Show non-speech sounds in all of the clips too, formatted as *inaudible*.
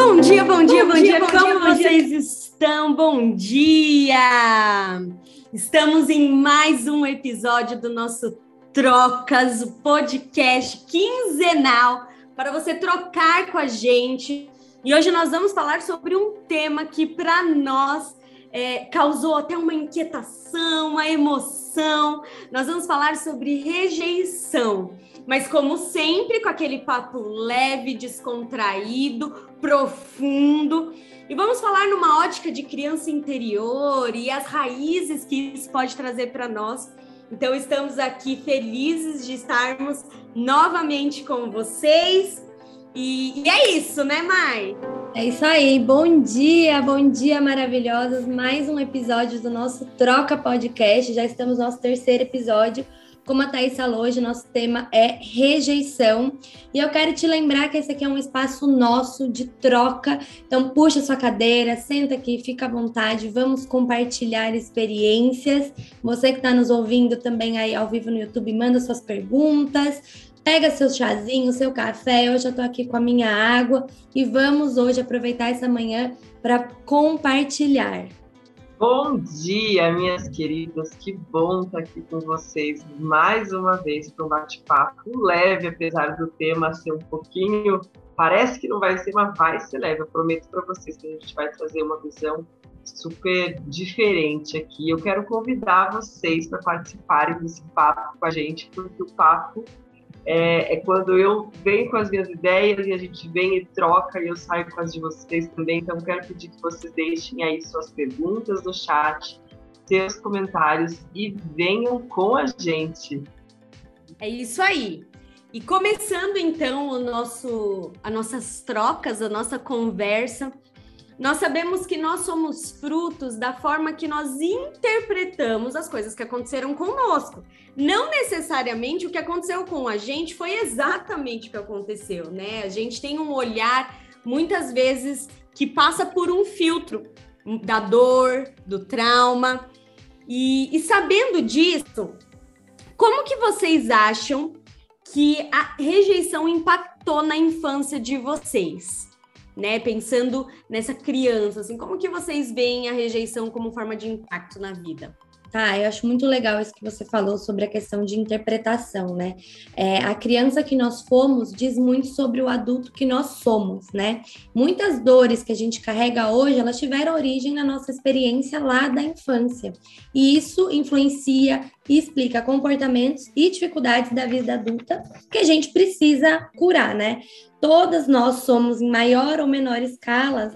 Bom dia, bom dia, bom, bom dia, dia, como dia, vocês dia. estão? Bom dia! Estamos em mais um episódio do nosso Trocas, o podcast quinzenal para você trocar com a gente. E hoje nós vamos falar sobre um tema que para nós é, causou até uma inquietação, uma emoção. Nós vamos falar sobre rejeição, mas como sempre, com aquele papo leve, descontraído, profundo. E vamos falar numa ótica de criança interior e as raízes que isso pode trazer para nós. Então, estamos aqui felizes de estarmos novamente com vocês. E, e é isso, né, Mai? É isso aí. Bom dia, bom dia, maravilhosas. Mais um episódio do nosso Troca Podcast. Já estamos no nosso terceiro episódio. Como a Thaís falou, hoje nosso tema é rejeição. E eu quero te lembrar que esse aqui é um espaço nosso de troca. Então, puxa sua cadeira, senta aqui, fica à vontade. Vamos compartilhar experiências. Você que está nos ouvindo também aí ao vivo no YouTube, manda suas perguntas Pega seu chazinho, seu café. Hoje eu tô aqui com a minha água e vamos hoje aproveitar essa manhã para compartilhar. Bom dia, minhas queridas. Que bom estar aqui com vocês mais uma vez para um bate-papo leve, apesar do tema ser um pouquinho. Parece que não vai ser, mas vai ser leve. Eu prometo para vocês que a gente vai trazer uma visão super diferente aqui. Eu quero convidar vocês para participarem desse papo com a gente, porque o papo é, é, quando eu venho com as minhas ideias e a gente vem e troca e eu saio com as de vocês também. Então, quero pedir que vocês deixem aí suas perguntas no chat, seus comentários e venham com a gente. É isso aí. E começando então o nosso, as nossas trocas, a nossa conversa, nós sabemos que nós somos frutos da forma que nós interpretamos as coisas que aconteceram conosco. Não necessariamente o que aconteceu com a gente foi exatamente o que aconteceu, né? A gente tem um olhar muitas vezes que passa por um filtro da dor, do trauma. E, e sabendo disso, como que vocês acham que a rejeição impactou na infância de vocês? Né? Pensando nessa criança, assim, como que vocês veem a rejeição como forma de impacto na vida? Tá, eu acho muito legal isso que você falou sobre a questão de interpretação, né? É, a criança que nós fomos diz muito sobre o adulto que nós somos, né? Muitas dores que a gente carrega hoje, elas tiveram origem na nossa experiência lá da infância. E isso influencia e explica comportamentos e dificuldades da vida adulta que a gente precisa curar, né? Todas nós somos, em maior ou menor escala,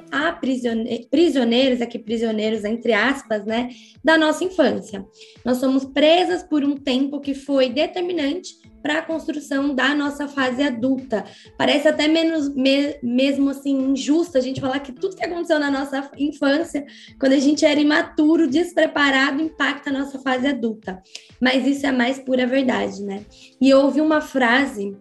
prisioneiros, aqui prisioneiros entre aspas, né, da nossa infância. Nós somos presas por um tempo que foi determinante para a construção da nossa fase adulta. Parece até menos me, mesmo assim injusto a gente falar que tudo que aconteceu na nossa infância, quando a gente era imaturo, despreparado, impacta a nossa fase adulta. Mas isso é mais pura verdade, né? E eu ouvi uma frase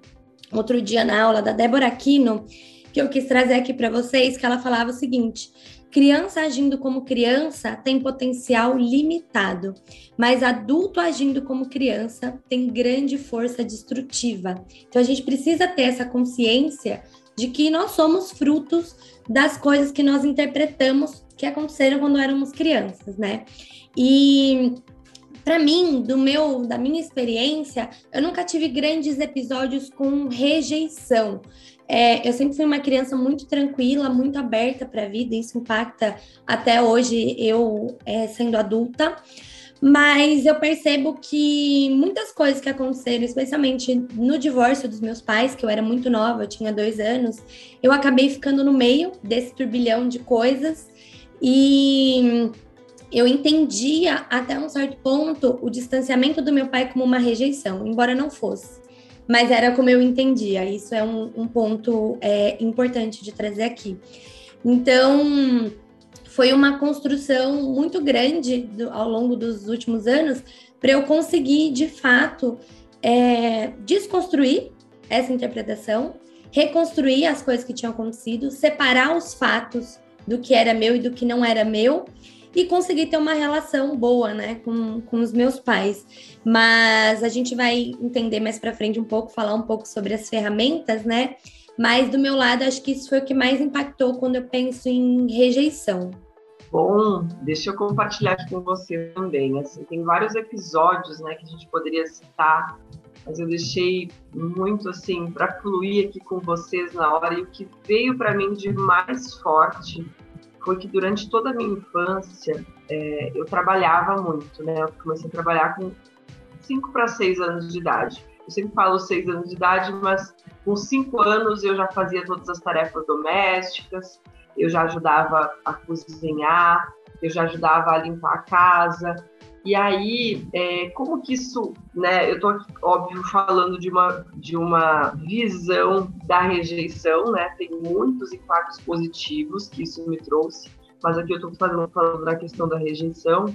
outro dia na aula da Débora Aquino, que eu quis trazer aqui para vocês, que ela falava o seguinte: criança agindo como criança tem potencial limitado, mas adulto agindo como criança tem grande força destrutiva. Então a gente precisa ter essa consciência de que nós somos frutos das coisas que nós interpretamos que aconteceram quando éramos crianças, né? E para mim, do meu, da minha experiência, eu nunca tive grandes episódios com rejeição. É, eu sempre fui uma criança muito tranquila, muito aberta para a vida, isso impacta até hoje eu é, sendo adulta. Mas eu percebo que muitas coisas que aconteceram, especialmente no divórcio dos meus pais, que eu era muito nova, eu tinha dois anos, eu acabei ficando no meio desse turbilhão de coisas. E eu entendia até um certo ponto o distanciamento do meu pai como uma rejeição, embora não fosse. Mas era como eu entendia. Isso é um, um ponto é, importante de trazer aqui. Então, foi uma construção muito grande do, ao longo dos últimos anos para eu conseguir, de fato, é, desconstruir essa interpretação, reconstruir as coisas que tinham acontecido, separar os fatos do que era meu e do que não era meu e consegui ter uma relação boa, né, com, com os meus pais. Mas a gente vai entender mais para frente um pouco, falar um pouco sobre as ferramentas, né? Mas do meu lado, acho que isso foi o que mais impactou quando eu penso em rejeição. Bom, deixa eu compartilhar aqui com você também. Assim, tem vários episódios, né, que a gente poderia citar, mas eu deixei muito assim para fluir aqui com vocês na hora. E o que veio para mim de mais forte foi que durante toda a minha infância é, eu trabalhava muito, né? Eu comecei a trabalhar com 5 para 6 anos de idade. Eu sempre falo 6 anos de idade, mas com 5 anos eu já fazia todas as tarefas domésticas, eu já ajudava a cozinhar, eu já ajudava a limpar a casa. E aí, é, como que isso, né? Eu estou óbvio falando de uma de uma visão da rejeição, né? Tem muitos impactos positivos que isso me trouxe, mas aqui eu estou falando, falando da questão da rejeição.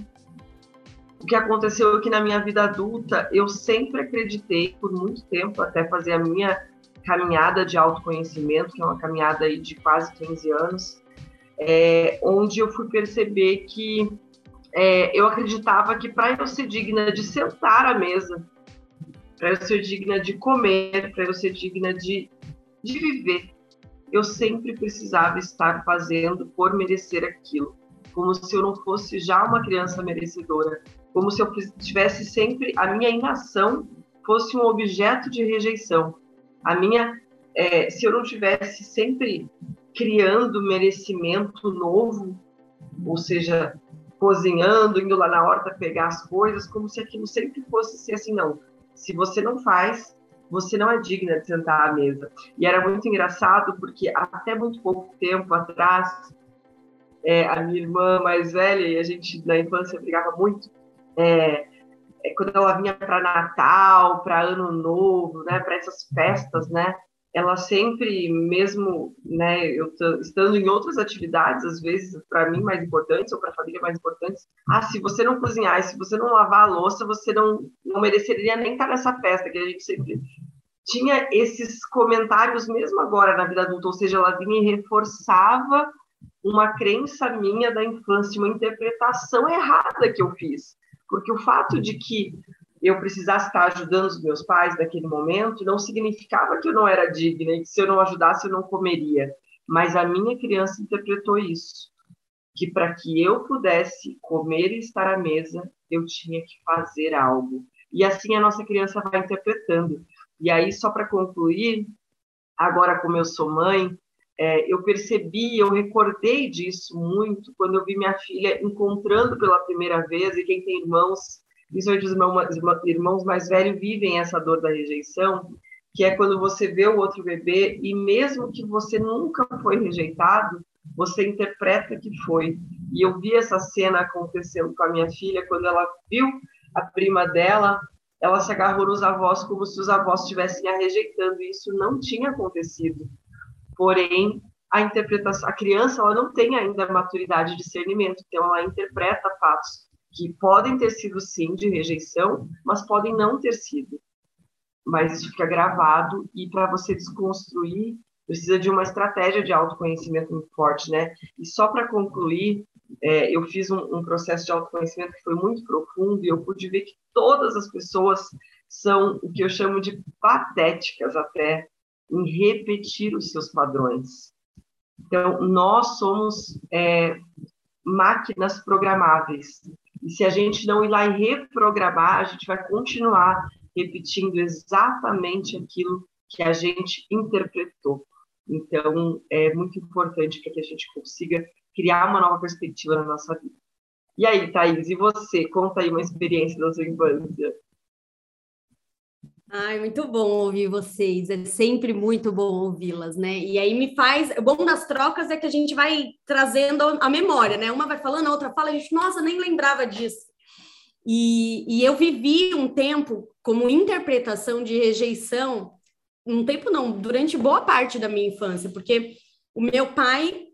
O que aconteceu é que na minha vida adulta eu sempre acreditei por muito tempo até fazer a minha caminhada de autoconhecimento, que é uma caminhada aí de quase 15 anos, é, onde eu fui perceber que é, eu acreditava que para eu ser digna de sentar à mesa, para eu ser digna de comer, para eu ser digna de, de viver, eu sempre precisava estar fazendo por merecer aquilo, como se eu não fosse já uma criança merecedora, como se eu tivesse sempre a minha inação fosse um objeto de rejeição. A minha, é, se eu não tivesse sempre criando merecimento novo, ou seja, cozinhando, indo lá na horta pegar as coisas, como se aquilo sempre fosse ser assim, não. Se você não faz, você não é digna de sentar à mesa. E era muito engraçado porque até muito pouco tempo atrás, é, a minha irmã mais velha e a gente na infância brigava muito. É, é, quando ela vinha para Natal, para Ano Novo, né, para essas festas, né, ela sempre, mesmo, né, eu estando em outras atividades, às vezes para mim mais importantes ou para a família mais importantes, ah, se você não cozinhar, se você não lavar a louça, você não, não mereceria nem estar nessa festa, que a gente sempre tinha esses comentários mesmo agora na vida adulta, ou seja, ela vinha e reforçava uma crença minha da infância, uma interpretação errada que eu fiz. Porque o fato de que eu precisasse estar ajudando os meus pais naquele momento não significava que eu não era digna e que se eu não ajudasse eu não comeria. Mas a minha criança interpretou isso, que para que eu pudesse comer e estar à mesa, eu tinha que fazer algo. E assim a nossa criança vai interpretando. E aí, só para concluir, agora como eu sou mãe, é, eu percebi, eu recordei disso muito quando eu vi minha filha encontrando pela primeira vez, e quem tem irmãos, principalmente os irmãos mais velhos, vivem essa dor da rejeição, que é quando você vê o outro bebê e mesmo que você nunca foi rejeitado, você interpreta que foi. E eu vi essa cena acontecendo com a minha filha quando ela viu a prima dela, ela se agarrou nos avós como se os avós estivessem a rejeitando, e isso não tinha acontecido porém a interpretação, a criança ela não tem ainda maturidade de discernimento, então ela interpreta fatos que podem ter sido sim de rejeição, mas podem não ter sido. Mas isso fica gravado e para você desconstruir precisa de uma estratégia de autoconhecimento muito forte, né? E só para concluir, é, eu fiz um, um, processo de autoconhecimento que foi muito profundo e eu pude ver que todas as pessoas são o que eu chamo de patéticas até em repetir os seus padrões. Então, nós somos é, máquinas programáveis. E se a gente não ir lá e reprogramar, a gente vai continuar repetindo exatamente aquilo que a gente interpretou. Então, é muito importante para que a gente consiga criar uma nova perspectiva na nossa vida. E aí, Thaís, e você? Conta aí uma experiência da sua infância. Ai, muito bom ouvir vocês, é sempre muito bom ouvi-las, né? E aí me faz. O bom das trocas é que a gente vai trazendo a memória, né? Uma vai falando, a outra fala, a gente, nossa, nem lembrava disso. E, e eu vivi um tempo como interpretação de rejeição, um tempo não, durante boa parte da minha infância, porque o meu pai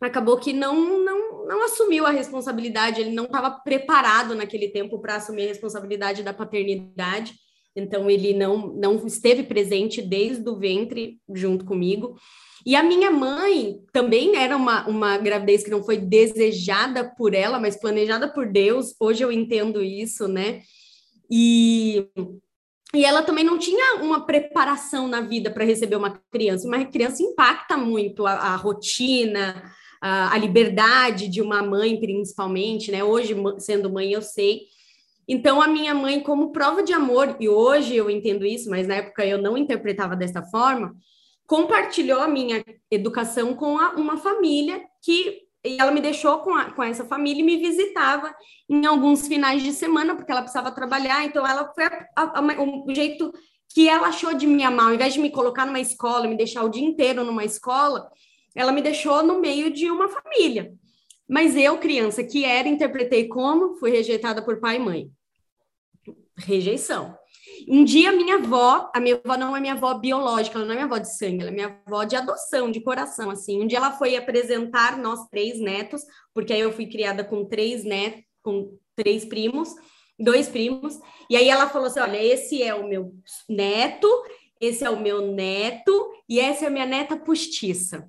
acabou que não, não, não assumiu a responsabilidade, ele não estava preparado naquele tempo para assumir a responsabilidade da paternidade. Então ele não, não esteve presente desde o ventre junto comigo. E a minha mãe também era uma, uma gravidez que não foi desejada por ela, mas planejada por Deus. Hoje eu entendo isso, né? E, e ela também não tinha uma preparação na vida para receber uma criança. Uma criança impacta muito a, a rotina, a, a liberdade de uma mãe, principalmente, né? Hoje, sendo mãe, eu sei. Então, a minha mãe, como prova de amor, e hoje eu entendo isso, mas na época eu não interpretava dessa forma, compartilhou a minha educação com a, uma família que e ela me deixou com, a, com essa família e me visitava em alguns finais de semana, porque ela precisava trabalhar. Então, ela foi a, o jeito que ela achou de me amar. Ao invés de me colocar numa escola, me deixar o dia inteiro numa escola, ela me deixou no meio de uma família. Mas eu, criança que era, interpretei como fui rejeitada por pai e mãe. Rejeição. Um dia, minha avó, a minha avó não é minha avó biológica, ela não é minha avó de sangue, ela é minha avó de adoção, de coração, assim. Um dia ela foi apresentar nós três netos, porque aí eu fui criada com três netos, com três primos, dois primos, e aí ela falou assim: olha, esse é o meu neto, esse é o meu neto, e essa é a minha neta postiça.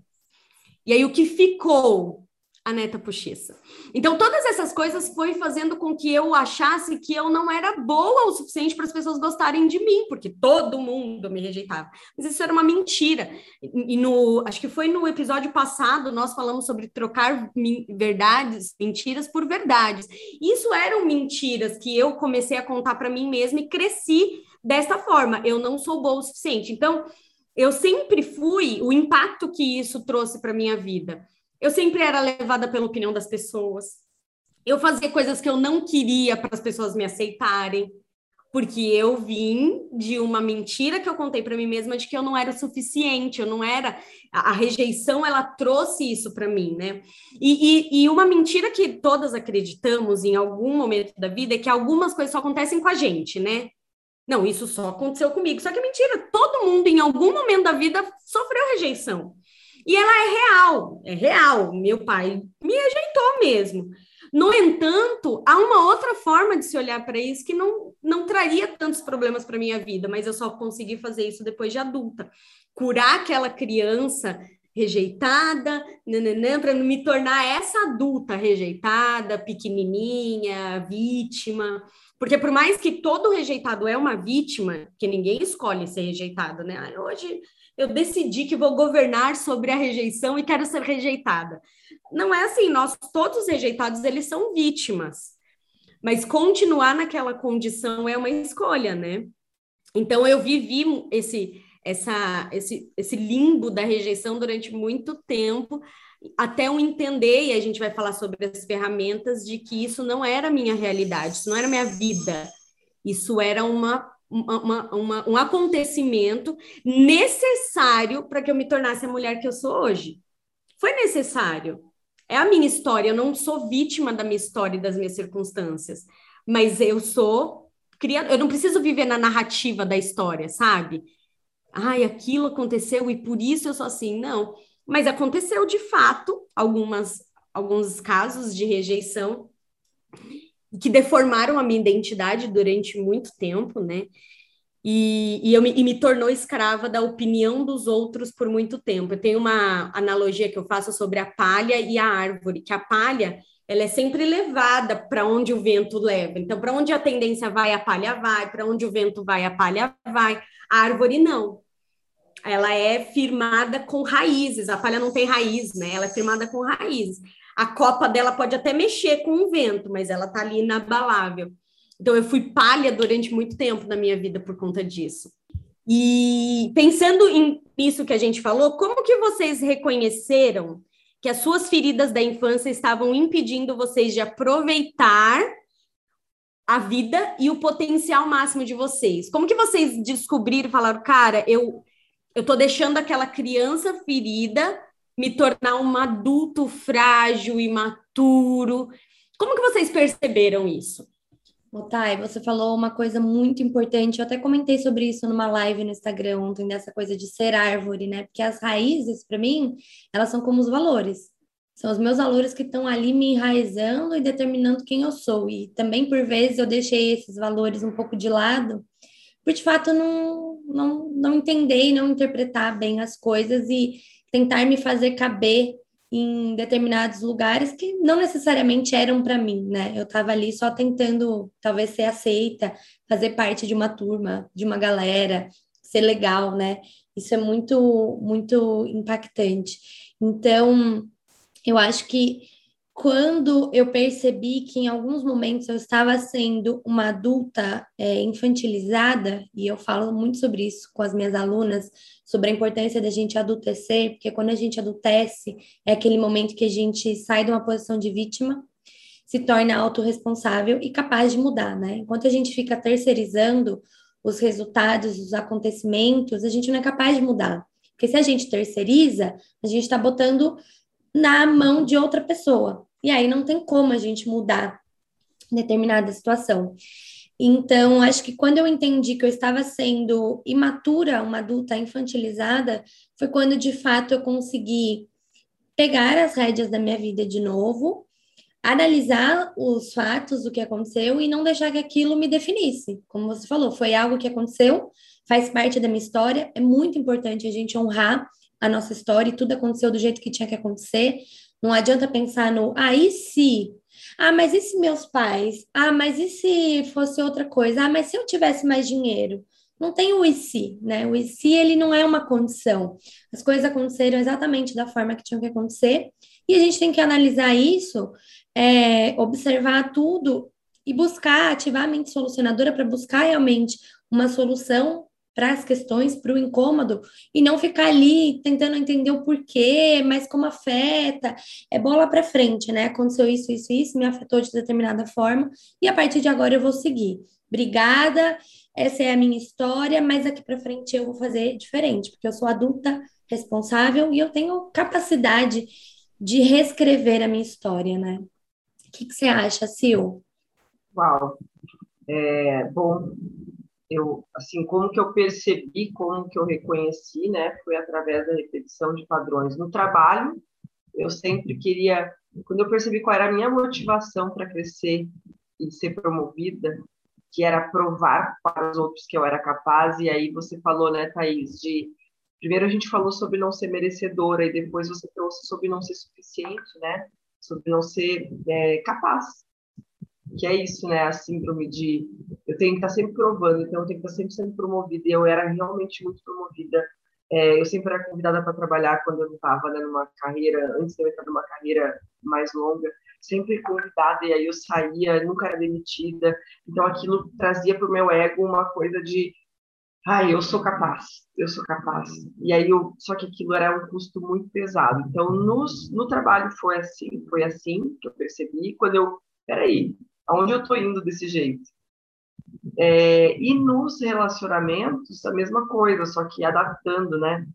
E aí o que ficou a neta postiça. Então, todas essas coisas foi fazendo com que eu achasse que eu não era boa o suficiente para as pessoas gostarem de mim, porque todo mundo me rejeitava. Mas isso era uma mentira. E no, acho que foi no episódio passado, nós falamos sobre trocar verdades, mentiras por verdades. Isso eram mentiras que eu comecei a contar para mim mesma e cresci desta forma. Eu não sou boa o suficiente. Então, eu sempre fui o impacto que isso trouxe para minha vida eu sempre era levada pela opinião das pessoas. Eu fazia coisas que eu não queria para as pessoas me aceitarem, porque eu vim de uma mentira que eu contei para mim mesma de que eu não era suficiente, eu não era. A, a rejeição ela trouxe isso para mim, né? E, e, e uma mentira que todas acreditamos em algum momento da vida é que algumas coisas só acontecem com a gente, né? Não, isso só aconteceu comigo. Só que é mentira. Todo mundo, em algum momento da vida, sofreu rejeição. E ela é real, é real. Meu pai me rejeitou mesmo. No entanto, há uma outra forma de se olhar para isso que não, não traria tantos problemas para minha vida, mas eu só consegui fazer isso depois de adulta. Curar aquela criança rejeitada, para me tornar essa adulta rejeitada, pequenininha, vítima. Porque por mais que todo rejeitado é uma vítima, que ninguém escolhe ser rejeitado, né? Hoje eu decidi que vou governar sobre a rejeição e quero ser rejeitada. Não é assim, nós todos os rejeitados eles são vítimas. Mas continuar naquela condição é uma escolha, né? Então eu vivi esse essa esse esse limbo da rejeição durante muito tempo até eu entender, e a gente vai falar sobre as ferramentas, de que isso não era minha realidade, isso não era minha vida, isso era uma uma, uma, um acontecimento necessário para que eu me tornasse a mulher que eu sou hoje. Foi necessário. É a minha história, eu não sou vítima da minha história e das minhas circunstâncias, mas eu sou criador, eu não preciso viver na narrativa da história, sabe? Ai, aquilo aconteceu e por isso eu sou assim. Não, mas aconteceu de fato algumas alguns casos de rejeição que deformaram a minha identidade durante muito tempo, né? E, e, eu me, e me tornou escrava da opinião dos outros por muito tempo. Eu tenho uma analogia que eu faço sobre a palha e a árvore, que a palha ela é sempre levada para onde o vento leva. Então, para onde a tendência vai, a palha vai, para onde o vento vai, a palha vai. A árvore não. Ela é firmada com raízes. A palha não tem raiz, né? Ela é firmada com raízes a copa dela pode até mexer com o vento, mas ela tá ali inabalável. Então eu fui palha durante muito tempo na minha vida por conta disso. E pensando em isso que a gente falou, como que vocês reconheceram que as suas feridas da infância estavam impedindo vocês de aproveitar a vida e o potencial máximo de vocês? Como que vocês descobriram, falaram, cara, eu eu tô deixando aquela criança ferida me tornar um adulto frágil, imaturo. Como que vocês perceberam isso? Otai, você falou uma coisa muito importante. Eu até comentei sobre isso numa live no Instagram ontem, dessa coisa de ser árvore, né? Porque as raízes, para mim, elas são como os valores. São os meus valores que estão ali me enraizando e determinando quem eu sou. E também, por vezes, eu deixei esses valores um pouco de lado por de fato não, não, não entender e não interpretar bem as coisas e tentar me fazer caber em determinados lugares que não necessariamente eram para mim, né? Eu estava ali só tentando, talvez, ser aceita, fazer parte de uma turma, de uma galera, ser legal, né? Isso é muito, muito impactante. Então, eu acho que quando eu percebi que em alguns momentos eu estava sendo uma adulta é, infantilizada, e eu falo muito sobre isso com as minhas alunas, sobre a importância da gente adultecer, porque quando a gente adultece, é aquele momento que a gente sai de uma posição de vítima, se torna autorresponsável e capaz de mudar, né? Enquanto a gente fica terceirizando os resultados, os acontecimentos, a gente não é capaz de mudar. Porque se a gente terceiriza, a gente está botando na mão de outra pessoa. E aí não tem como a gente mudar determinada situação. Então, acho que quando eu entendi que eu estava sendo imatura, uma adulta infantilizada, foi quando de fato eu consegui pegar as rédeas da minha vida de novo, analisar os fatos, o que aconteceu e não deixar que aquilo me definisse. Como você falou, foi algo que aconteceu, faz parte da minha história, é muito importante a gente honrar a nossa história e tudo aconteceu do jeito que tinha que acontecer. Não adianta pensar no, ah, se? Ah, mas e se meus pais? Ah, mas e se fosse outra coisa? Ah, mas se eu tivesse mais dinheiro? Não tem o e se, né? O e se, ele não é uma condição. As coisas aconteceram exatamente da forma que tinham que acontecer, e a gente tem que analisar isso, é, observar tudo e buscar, ativar a mente solucionadora para buscar realmente uma solução para as questões, para o incômodo, e não ficar ali tentando entender o porquê, mas como afeta. É bola para frente, né? Aconteceu isso, isso, isso, me afetou de determinada forma, e a partir de agora eu vou seguir. Obrigada, essa é a minha história, mas aqui para frente eu vou fazer diferente, porque eu sou adulta responsável e eu tenho capacidade de reescrever a minha história, né? O que, que você acha, Sil? Uau! É, bom, eu assim como que eu percebi como que eu reconheci né foi através da repetição de padrões no trabalho. Eu sempre queria quando eu percebi qual era a minha motivação para crescer e ser promovida que era provar para os outros que eu era capaz e aí você falou né Thaís de primeiro a gente falou sobre não ser merecedora e depois você trouxe sobre não ser suficiente né sobre não ser é, capaz que é isso, né? A síndrome de eu tenho que estar sempre provando, então eu tenho que estar sempre sendo promovida. E eu era realmente muito promovida. É, eu sempre era convidada para trabalhar quando eu estava né, numa carreira, antes de eu entrar numa carreira mais longa, sempre convidada, e aí eu saía, nunca era demitida. Então aquilo trazia para o meu ego uma coisa de ai, eu sou capaz, eu sou capaz. E aí eu, só que aquilo era um custo muito pesado. Então nos, no trabalho foi assim, foi assim que eu percebi. Quando eu, peraí, aonde eu estou indo desse jeito? É, e nos relacionamentos, a mesma coisa, só que adaptando, né?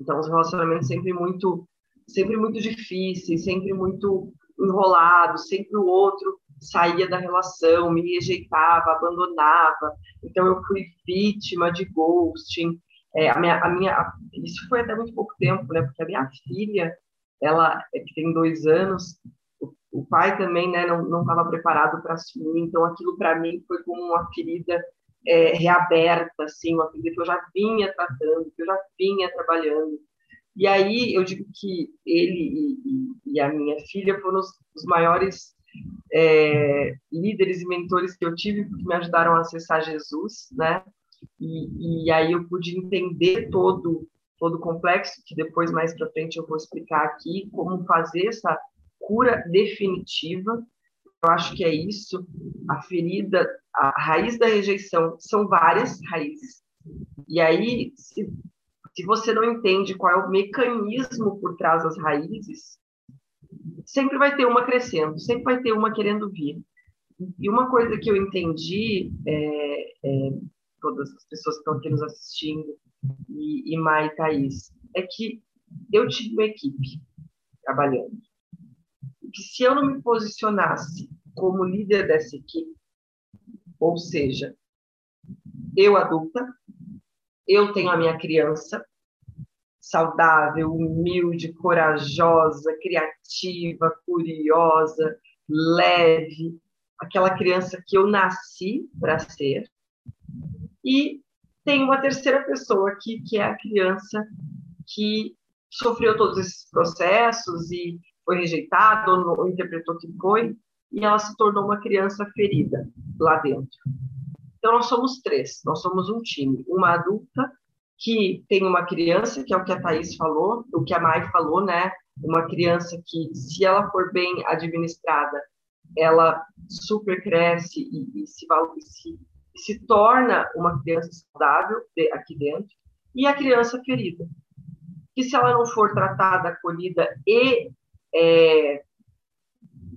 Então, os relacionamentos sempre muito, sempre muito difíceis, sempre muito enrolados, sempre o outro saía da relação, me rejeitava, abandonava. Então, eu fui vítima de ghosting. É, a minha, a minha, isso foi até muito pouco tempo, né? Porque a minha filha, ela é que tem dois anos, o pai também né, não estava preparado para assumir, então aquilo para mim foi como uma ferida é, reaberta, assim, uma ferida que eu já vinha tratando, que eu já vinha trabalhando. E aí eu digo que ele e, e a minha filha foram os, os maiores é, líderes e mentores que eu tive, porque me ajudaram a acessar Jesus, né? E, e aí eu pude entender todo todo o complexo, que depois mais para frente eu vou explicar aqui como fazer essa cura definitiva. Eu acho que é isso. A ferida, a raiz da rejeição são várias raízes. E aí, se, se você não entende qual é o mecanismo por trás das raízes, sempre vai ter uma crescendo, sempre vai ter uma querendo vir. E uma coisa que eu entendi, é, é, todas as pessoas que estão aqui nos assistindo, e, e Mai e Thaís, é que eu tive uma equipe trabalhando que se eu não me posicionasse como líder dessa equipe, ou seja, eu adulta, eu tenho a minha criança saudável, humilde, corajosa, criativa, curiosa, leve, aquela criança que eu nasci para ser. E tem uma terceira pessoa aqui, que é a criança que sofreu todos esses processos e foi rejeitada ou, ou interpretou que foi, e ela se tornou uma criança ferida lá dentro. Então, nós somos três, nós somos um time. Uma adulta que tem uma criança, que é o que a Thaís falou, o que a Mai falou, né? Uma criança que, se ela for bem administrada, ela super cresce e, e se, se, se torna uma criança saudável aqui dentro. E a criança ferida, que se ela não for tratada, acolhida e é,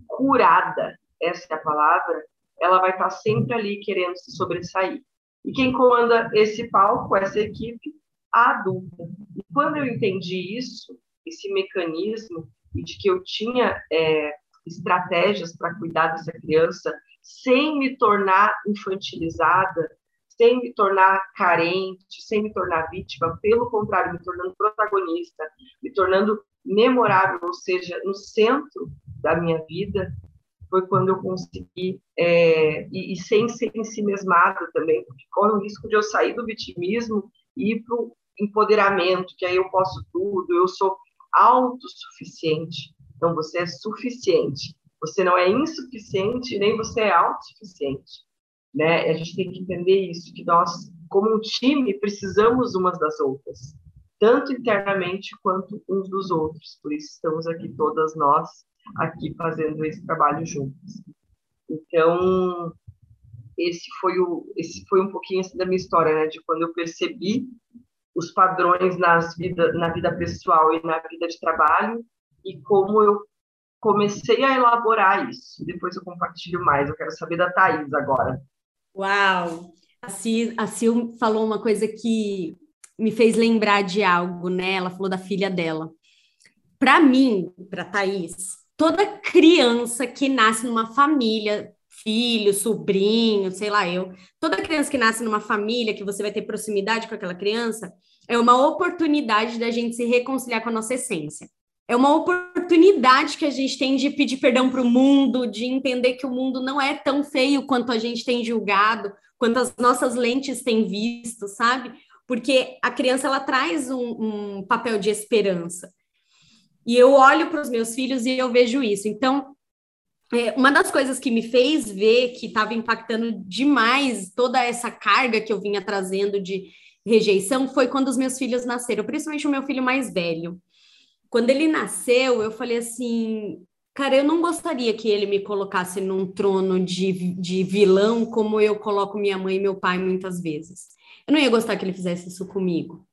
curada, essa é a palavra, ela vai estar sempre ali querendo se sobressair. E quem comanda esse palco, essa equipe, a adulta. E quando eu entendi isso, esse mecanismo, e de que eu tinha é, estratégias para cuidar dessa criança sem me tornar infantilizada, sem me tornar carente, sem me tornar vítima, pelo contrário, me tornando protagonista, me tornando memorável, ou seja, no centro da minha vida, foi quando eu consegui, é, e, e, sem ser em si mesmado também, porque corre o risco de eu sair do vitimismo e ir para o empoderamento, que aí eu posso tudo, eu sou autossuficiente. Então, você é suficiente. Você não é insuficiente, nem você é autossuficiente. Né? A gente tem que entender isso, que nós, como um time, precisamos umas das outras, tanto internamente quanto uns dos outros. Por isso estamos aqui todas nós aqui fazendo esse trabalho juntos. Então, esse foi o esse foi um pouquinho assim da minha história, né, de quando eu percebi os padrões nas vida na vida pessoal e na vida de trabalho e como eu comecei a elaborar isso. Depois eu compartilho mais. Eu quero saber da Thaís agora. Uau! A a Sil falou uma coisa que me fez lembrar de algo, né? Ela falou da filha dela. Para mim, para Thaís, toda criança que nasce numa família, filho, sobrinho, sei lá eu, toda criança que nasce numa família que você vai ter proximidade com aquela criança, é uma oportunidade da gente se reconciliar com a nossa essência. É uma oportunidade que a gente tem de pedir perdão para o mundo, de entender que o mundo não é tão feio quanto a gente tem julgado, quanto as nossas lentes têm visto, sabe? Porque a criança ela traz um, um papel de esperança. E eu olho para os meus filhos e eu vejo isso. Então, é, uma das coisas que me fez ver que estava impactando demais toda essa carga que eu vinha trazendo de rejeição foi quando os meus filhos nasceram, principalmente o meu filho mais velho. Quando ele nasceu, eu falei assim, cara, eu não gostaria que ele me colocasse num trono de, de vilão como eu coloco minha mãe e meu pai muitas vezes. Eu não ia gostar que ele fizesse isso comigo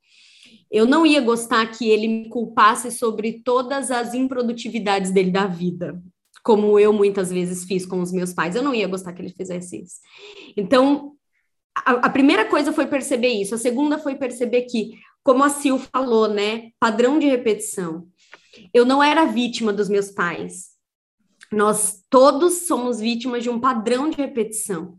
eu não ia gostar que ele me culpasse sobre todas as improdutividades dele da vida, como eu muitas vezes fiz com os meus pais. Eu não ia gostar que ele fizesse isso. Então, a, a primeira coisa foi perceber isso. A segunda foi perceber que, como a Sil falou, né, padrão de repetição. Eu não era vítima dos meus pais. Nós todos somos vítimas de um padrão de repetição.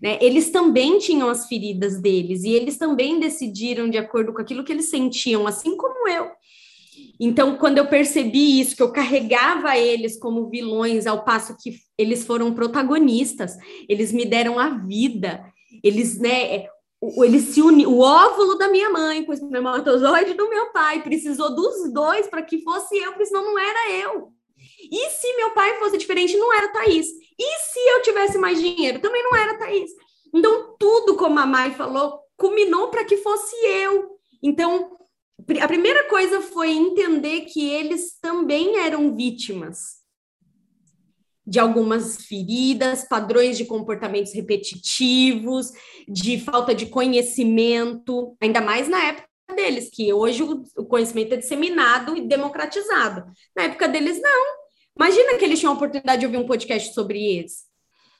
Né? Eles também tinham as feridas deles e eles também decidiram de acordo com aquilo que eles sentiam, assim como eu. Então, quando eu percebi isso, que eu carregava eles como vilões, ao passo que eles foram protagonistas, eles me deram a vida, eles, né, eles se o óvulo da minha mãe com o espermatozoide do meu pai, precisou dos dois para que fosse eu, porque senão não era eu. E se meu pai fosse diferente, não era Thaís. E se eu tivesse mais dinheiro? Também não era Thaís. Então, tudo, como a Mai falou, culminou para que fosse eu. Então, a primeira coisa foi entender que eles também eram vítimas de algumas feridas, padrões de comportamentos repetitivos, de falta de conhecimento, ainda mais na época deles, que hoje o conhecimento é disseminado e democratizado. Na época deles, não. Imagina que eles tinham a oportunidade de ouvir um podcast sobre eles,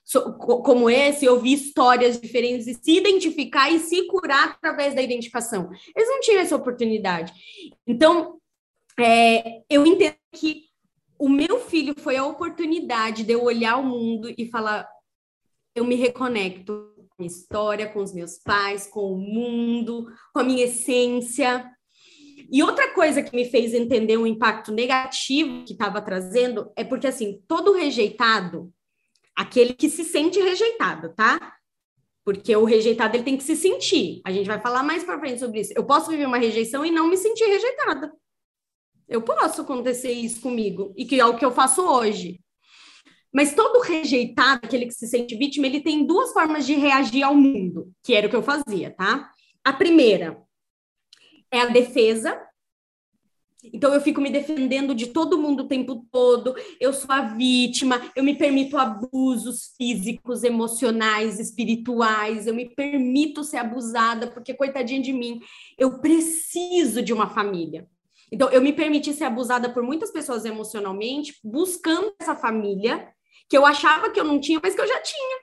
so, como esse, ouvir histórias diferentes e se identificar e se curar através da identificação. Eles não tinham essa oportunidade. Então, é, eu entendo que o meu filho foi a oportunidade de eu olhar o mundo e falar: eu me reconecto com a história, com os meus pais, com o mundo, com a minha essência. E outra coisa que me fez entender o impacto negativo que estava trazendo é porque, assim, todo rejeitado, aquele que se sente rejeitado, tá? Porque o rejeitado ele tem que se sentir. A gente vai falar mais para frente sobre isso. Eu posso viver uma rejeição e não me sentir rejeitada. Eu posso acontecer isso comigo, e que é o que eu faço hoje. Mas todo rejeitado, aquele que se sente vítima, ele tem duas formas de reagir ao mundo, que era o que eu fazia, tá? A primeira é a defesa. Então eu fico me defendendo de todo mundo o tempo todo. Eu sou a vítima, eu me permito abusos físicos, emocionais, espirituais, eu me permito ser abusada porque coitadinha de mim, eu preciso de uma família. Então, eu me permiti ser abusada por muitas pessoas emocionalmente, buscando essa família que eu achava que eu não tinha, mas que eu já tinha.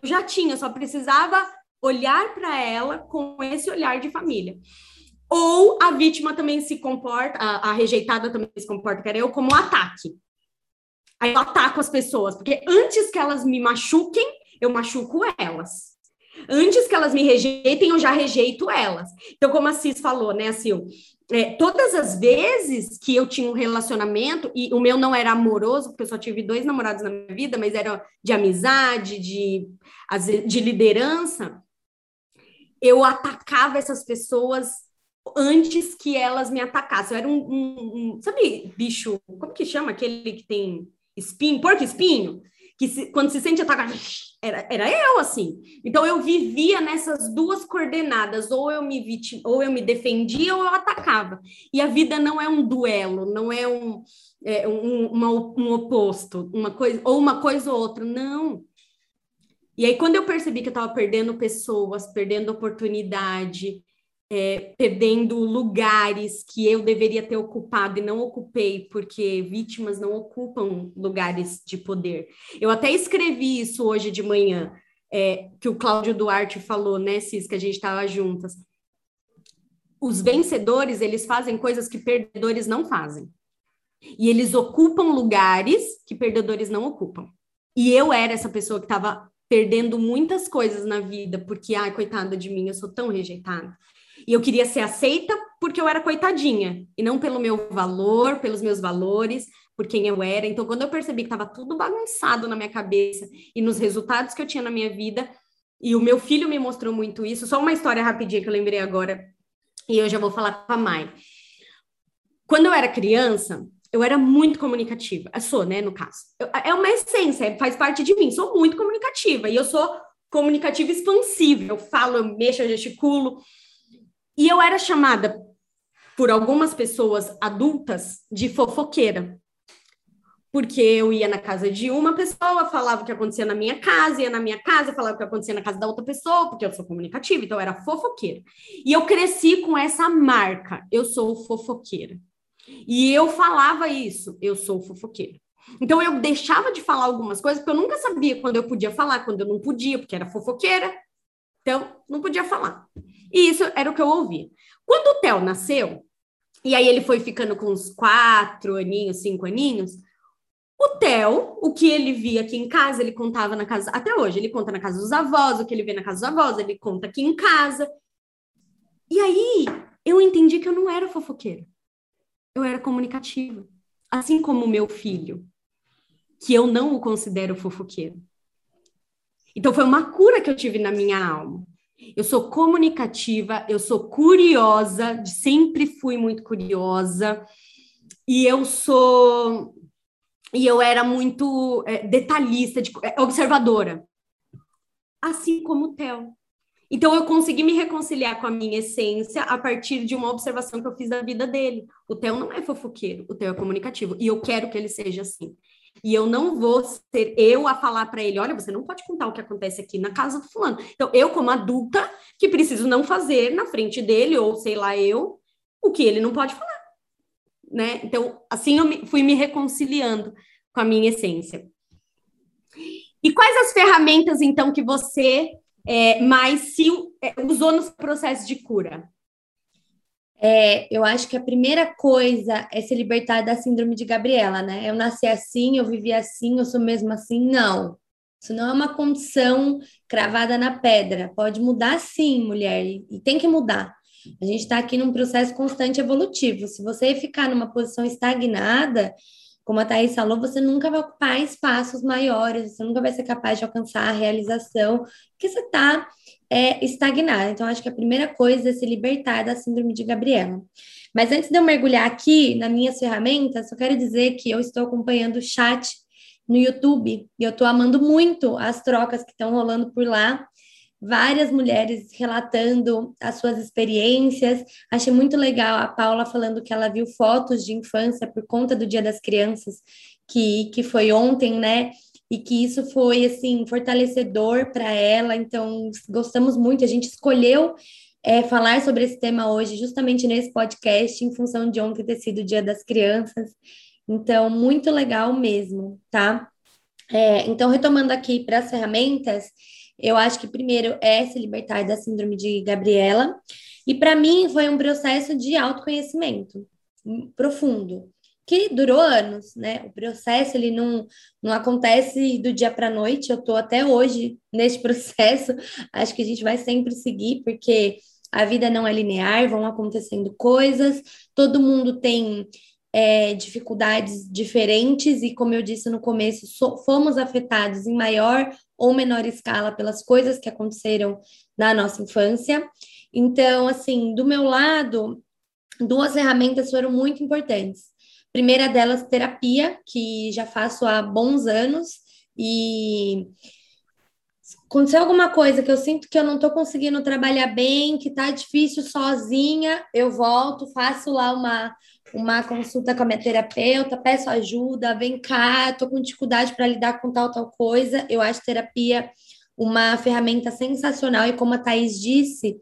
Eu já tinha, só precisava olhar para ela com esse olhar de família. Ou a vítima também se comporta, a, a rejeitada também se comporta, que era eu, como um ataque. Aí eu ataco as pessoas, porque antes que elas me machuquem, eu machuco elas. Antes que elas me rejeitem, eu já rejeito elas. Então, como a Cis falou, né, Sil? É, todas as vezes que eu tinha um relacionamento, e o meu não era amoroso, porque eu só tive dois namorados na minha vida, mas era de amizade, de, de liderança, eu atacava essas pessoas antes que elas me atacassem. Eu era um, um, um sabe, bicho, como que chama aquele que tem espinho, porco espinho? que se, quando se sente atacado, era, era eu assim. Então eu vivia nessas duas coordenadas, ou eu me vitim, ou eu me defendia ou eu atacava. E a vida não é um duelo, não é um, é, um, uma, um oposto, uma coisa, ou uma coisa ou outra, não. E aí, quando eu percebi que eu estava perdendo pessoas, perdendo oportunidade, é, perdendo lugares que eu deveria ter ocupado e não ocupei, porque vítimas não ocupam lugares de poder. Eu até escrevi isso hoje de manhã, é, que o Cláudio Duarte falou, né, Cis, que a gente estava juntas. Os vencedores, eles fazem coisas que perdedores não fazem. E eles ocupam lugares que perdedores não ocupam. E eu era essa pessoa que estava perdendo muitas coisas na vida, porque, ai, coitada de mim, eu sou tão rejeitada. E eu queria ser aceita porque eu era coitadinha, e não pelo meu valor, pelos meus valores, por quem eu era. Então, quando eu percebi que estava tudo bagunçado na minha cabeça e nos resultados que eu tinha na minha vida, e o meu filho me mostrou muito isso. Só uma história rapidinha que eu lembrei agora, e eu já vou falar com a mãe. Quando eu era criança, eu era muito comunicativa. Eu sou, né, no caso. Eu, é uma essência, faz parte de mim. Sou muito comunicativa. E eu sou comunicativa expansiva. Eu falo, eu mexo, eu gesticulo. E eu era chamada por algumas pessoas adultas de fofoqueira. Porque eu ia na casa de uma pessoa, falava o que acontecia na minha casa, ia na minha casa, falava o que acontecia na casa da outra pessoa, porque eu sou comunicativa, então eu era fofoqueira. E eu cresci com essa marca, eu sou fofoqueira. E eu falava isso, eu sou fofoqueira. Então eu deixava de falar algumas coisas, porque eu nunca sabia quando eu podia falar, quando eu não podia, porque era fofoqueira. Então, não podia falar. E isso era o que eu ouvia. Quando o Theo nasceu, e aí ele foi ficando com uns quatro aninhos, cinco aninhos, o Theo, o que ele via aqui em casa, ele contava na casa, até hoje, ele conta na casa dos avós, o que ele vê na casa dos avós, ele conta aqui em casa. E aí eu entendi que eu não era fofoqueira. Eu era comunicativa. Assim como o meu filho, que eu não o considero fofoqueiro. Então foi uma cura que eu tive na minha alma. Eu sou comunicativa, eu sou curiosa, sempre fui muito curiosa, e eu sou. E eu era muito é, detalhista, de, é, observadora. Assim como o Theo. Então, eu consegui me reconciliar com a minha essência a partir de uma observação que eu fiz da vida dele. O Theo não é fofoqueiro, o Theo é comunicativo. E eu quero que ele seja assim. E eu não vou ser eu a falar para ele: olha, você não pode contar o que acontece aqui na casa do fulano. Então, eu, como adulta, que preciso não fazer na frente dele, ou sei lá, eu, o que ele não pode falar. Né? Então, assim eu fui me reconciliando com a minha essência. E quais as ferramentas, então, que você é, mais se é, usou no processo de cura? É, eu acho que a primeira coisa é se libertar da síndrome de Gabriela, né? Eu nasci assim, eu vivi assim, eu sou mesmo assim. Não. Isso não é uma condição cravada na pedra. Pode mudar sim, mulher, e tem que mudar. A gente está aqui num processo constante evolutivo. Se você ficar numa posição estagnada, como a Thaís falou, você nunca vai ocupar espaços maiores, você nunca vai ser capaz de alcançar a realização, porque você está é, estagnado. Então, acho que a primeira coisa é se libertar da síndrome de Gabriela. Mas antes de eu mergulhar aqui nas minhas ferramentas, eu quero dizer que eu estou acompanhando o chat no YouTube e eu estou amando muito as trocas que estão rolando por lá várias mulheres relatando as suas experiências. Achei muito legal a Paula falando que ela viu fotos de infância por conta do Dia das Crianças, que, que foi ontem, né? E que isso foi assim fortalecedor para ela. Então, gostamos muito. A gente escolheu é, falar sobre esse tema hoje, justamente nesse podcast, em função de ontem ter sido o Dia das Crianças. Então, muito legal mesmo, tá? É, então, retomando aqui para as ferramentas, eu acho que primeiro é se libertar da síndrome de Gabriela. E para mim foi um processo de autoconhecimento profundo, que durou anos, né? O processo ele não, não acontece do dia para noite. Eu estou até hoje nesse *laughs* processo. Acho que a gente vai sempre seguir, porque a vida não é linear, vão acontecendo coisas, todo mundo tem é, dificuldades diferentes, e como eu disse no começo, so, fomos afetados em maior ou menor escala pelas coisas que aconteceram na nossa infância. Então, assim, do meu lado, duas ferramentas foram muito importantes. primeira delas, terapia, que já faço há bons anos, e aconteceu alguma coisa que eu sinto que eu não estou conseguindo trabalhar bem, que está difícil sozinha, eu volto, faço lá uma uma consulta com a minha terapeuta, peço ajuda, vem cá, estou com dificuldade para lidar com tal, tal coisa. Eu acho terapia uma ferramenta sensacional, e como a Thaís disse,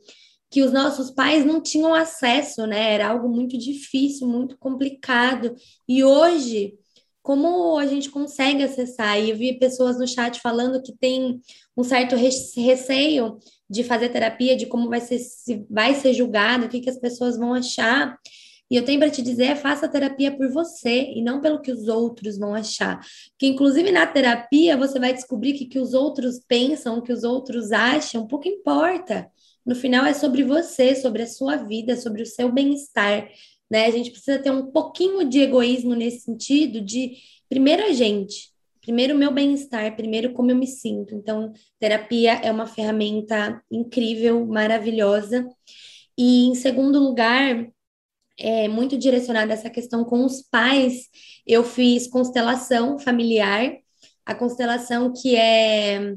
que os nossos pais não tinham acesso, né? Era algo muito difícil, muito complicado. E hoje, como a gente consegue acessar? E eu vi pessoas no chat falando que tem um certo receio de fazer terapia, de como vai ser, se vai ser julgado, o que, que as pessoas vão achar. E eu tenho para te dizer, faça a terapia por você e não pelo que os outros vão achar. Que inclusive na terapia você vai descobrir que que os outros pensam, que os outros acham, pouco importa. No final é sobre você, sobre a sua vida, sobre o seu bem-estar, né? A gente precisa ter um pouquinho de egoísmo nesse sentido de primeiro a gente, primeiro o meu bem-estar, primeiro como eu me sinto. Então, terapia é uma ferramenta incrível, maravilhosa. E em segundo lugar, é, muito direcionada a essa questão com os pais, eu fiz constelação familiar, a constelação que é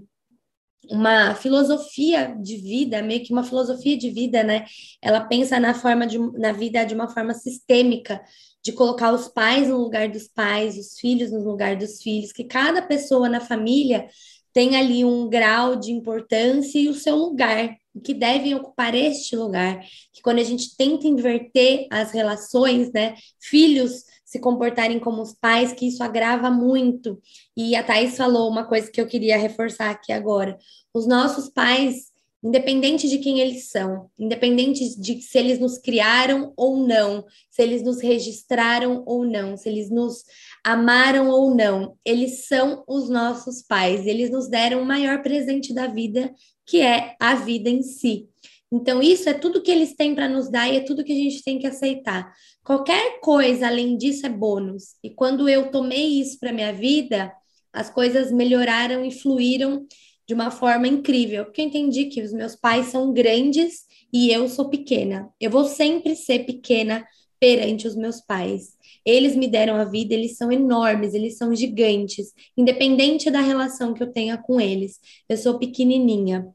uma filosofia de vida, meio que uma filosofia de vida, né? Ela pensa na forma de, na vida de uma forma sistêmica, de colocar os pais no lugar dos pais, os filhos no lugar dos filhos, que cada pessoa na família tem ali um grau de importância e o seu lugar, que devem ocupar este lugar, que quando a gente tenta inverter as relações, né, filhos se comportarem como os pais, que isso agrava muito. E a Thais falou uma coisa que eu queria reforçar aqui agora. Os nossos pais, independente de quem eles são, independente de se eles nos criaram ou não, se eles nos registraram ou não, se eles nos amaram ou não, eles são os nossos pais, eles nos deram o maior presente da vida, que é a vida em si. Então, isso é tudo que eles têm para nos dar e é tudo que a gente tem que aceitar. Qualquer coisa além disso é bônus. E quando eu tomei isso para minha vida, as coisas melhoraram e fluíram de uma forma incrível, porque eu entendi que os meus pais são grandes e eu sou pequena. Eu vou sempre ser pequena perante os meus pais. Eles me deram a vida, eles são enormes, eles são gigantes, independente da relação que eu tenha com eles. Eu sou pequenininha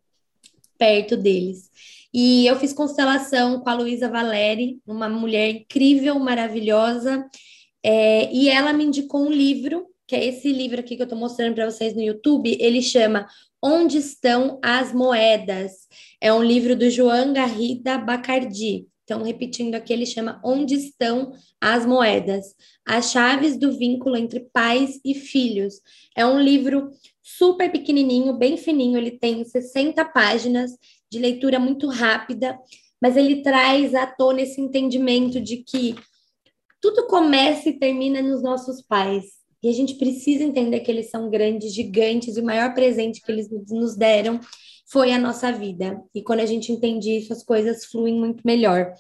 perto deles. E eu fiz constelação com a Luísa Valeri, uma mulher incrível, maravilhosa, é, e ela me indicou um livro, que é esse livro aqui que eu estou mostrando para vocês no YouTube. Ele chama Onde Estão as Moedas? É um livro do João Garrida Bacardi. Então, repetindo aqui, ele chama Onde Estão as Moedas? As Chaves do Vínculo entre Pais e Filhos. É um livro super pequenininho, bem fininho, ele tem 60 páginas de leitura muito rápida, mas ele traz à tona esse entendimento de que tudo começa e termina nos nossos pais. E a gente precisa entender que eles são grandes, gigantes, e o maior presente que eles nos deram foi a nossa vida. E quando a gente entende isso, as coisas fluem muito melhor.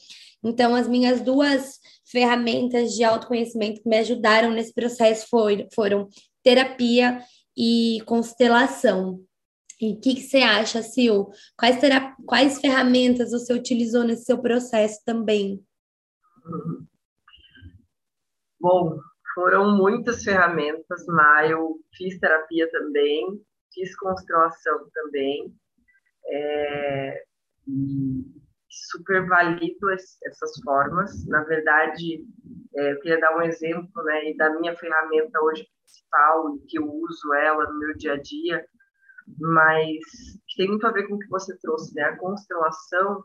Então, as minhas duas ferramentas de autoconhecimento que me ajudaram nesse processo foi, foram terapia e constelação. E o que, que, você acha, Sil? Quais, quais ferramentas você utilizou nesse seu processo também? Bom, foram muitas ferramentas, mas eu fiz terapia também, fiz constelação também, é, super valido essas formas. Na verdade, é, eu queria dar um exemplo, né, da minha ferramenta hoje principal, que eu uso ela no meu dia a dia, mas que tem muito a ver com o que você trouxe, né? A constelação,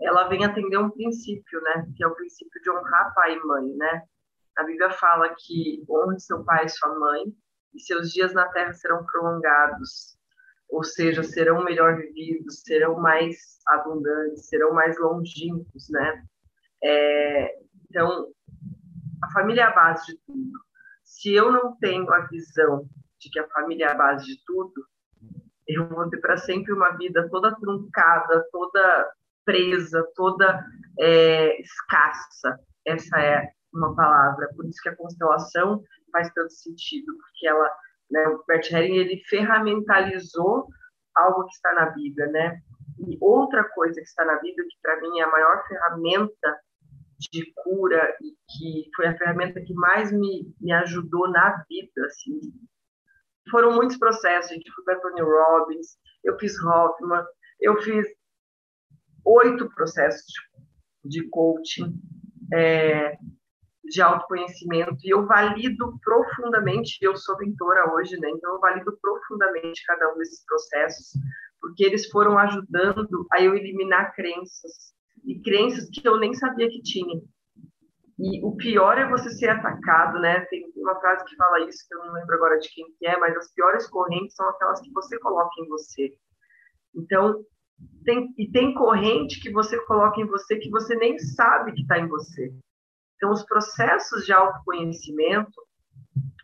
ela vem atender um princípio, né? Que é o princípio de honrar pai e mãe, né? A Bíblia fala que honre seu pai e sua mãe, e seus dias na terra serão prolongados, ou seja, serão melhor vividos, serão mais abundantes, serão mais longínquos, né? É, então, a família é a base de tudo. Se eu não tenho a visão de que a família é a base de tudo, eu vou ter para sempre uma vida toda truncada, toda presa, toda é, escassa. Essa é uma palavra. Por isso que a constelação faz tanto sentido, porque ela, né, o Bert Helling, ele ferramentalizou algo que está na Bíblia, né? E outra coisa que está na Bíblia, que para mim é a maior ferramenta de cura e que foi a ferramenta que mais me, me ajudou na vida, assim. Foram muitos processos, gente. Fui para Tony Robbins, eu fiz Hoffman, eu fiz oito processos de, de coaching, é, de autoconhecimento, e eu valido profundamente, eu sou mentora hoje, né? Então eu valido profundamente cada um desses processos, porque eles foram ajudando a eu eliminar crenças, e crenças que eu nem sabia que tinha. E o pior é você ser atacado, né? Tem uma frase que fala isso, que eu não lembro agora de quem que é, mas as piores correntes são aquelas que você coloca em você. Então, tem, e tem corrente que você coloca em você que você nem sabe que está em você. Então, os processos de autoconhecimento,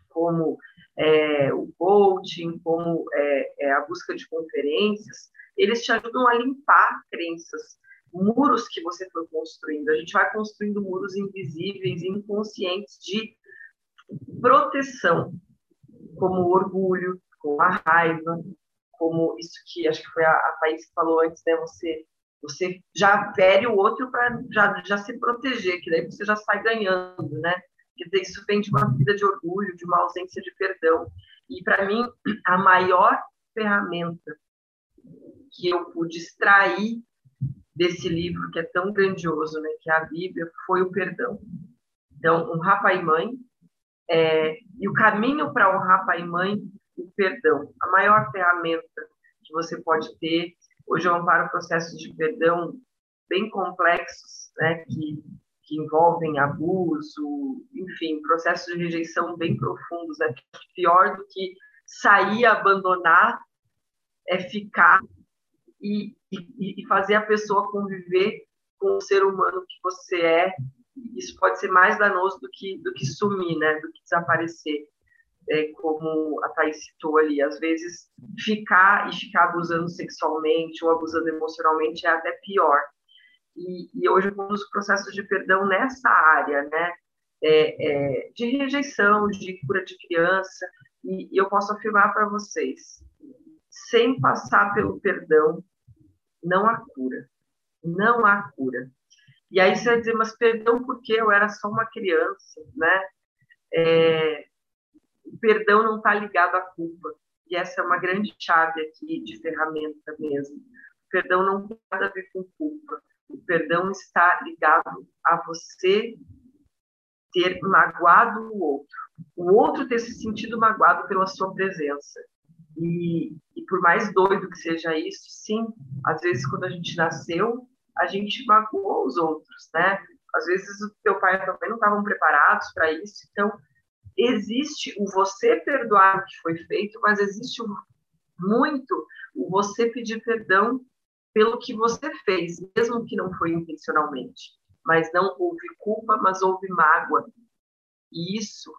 como é, o coaching, como é, é, a busca de conferências, eles te ajudam a limpar crenças, muros que você foi construindo. A gente vai construindo muros invisíveis, inconscientes de proteção, como orgulho, como a raiva, como isso que acho que foi a, a Thaís que falou antes, né? Você, você já fere o outro para já, já se proteger, que daí você já sai ganhando, né? Quer dizer, isso vem de uma vida de orgulho, de uma ausência de perdão. E para mim, a maior ferramenta que eu pude extrair desse livro que é tão grandioso, né, que é a Bíblia, foi o perdão. Então, honrar pai e mãe, é, e o caminho para honrar pai e mãe, o perdão. A maior ferramenta que você pode ter. Hoje eu amparo processos de perdão bem complexos, né, que, que envolvem abuso, enfim, processos de rejeição bem profundos. Né? Pior do que sair, abandonar, é ficar e, e, e fazer a pessoa conviver com o ser humano que você é. Isso pode ser mais danoso do que, do que sumir, né? do que desaparecer. É, como a Thais citou ali, às vezes ficar e ficar abusando sexualmente ou abusando emocionalmente é até pior. E, e hoje, com os processos de perdão nessa área, né, é, é, de rejeição, de cura de criança, e, e eu posso afirmar para vocês, sem passar pelo perdão, não há cura. Não há cura. E aí você vai dizer, mas perdão porque eu era só uma criança, né? É, o perdão não está ligado à culpa. E essa é uma grande chave aqui de ferramenta mesmo. O perdão não tem nada a ver com culpa. O perdão está ligado a você ter magoado o outro. O outro ter se sentido magoado pela sua presença. E, e por mais doido que seja isso, sim, às vezes quando a gente nasceu, a gente magoou os outros, né? Às vezes o teu pai e mãe não estavam preparados para isso, então existe o você perdoar o que foi feito, mas existe muito o você pedir perdão pelo que você fez, mesmo que não foi intencionalmente. Mas não houve culpa, mas houve mágoa. E isso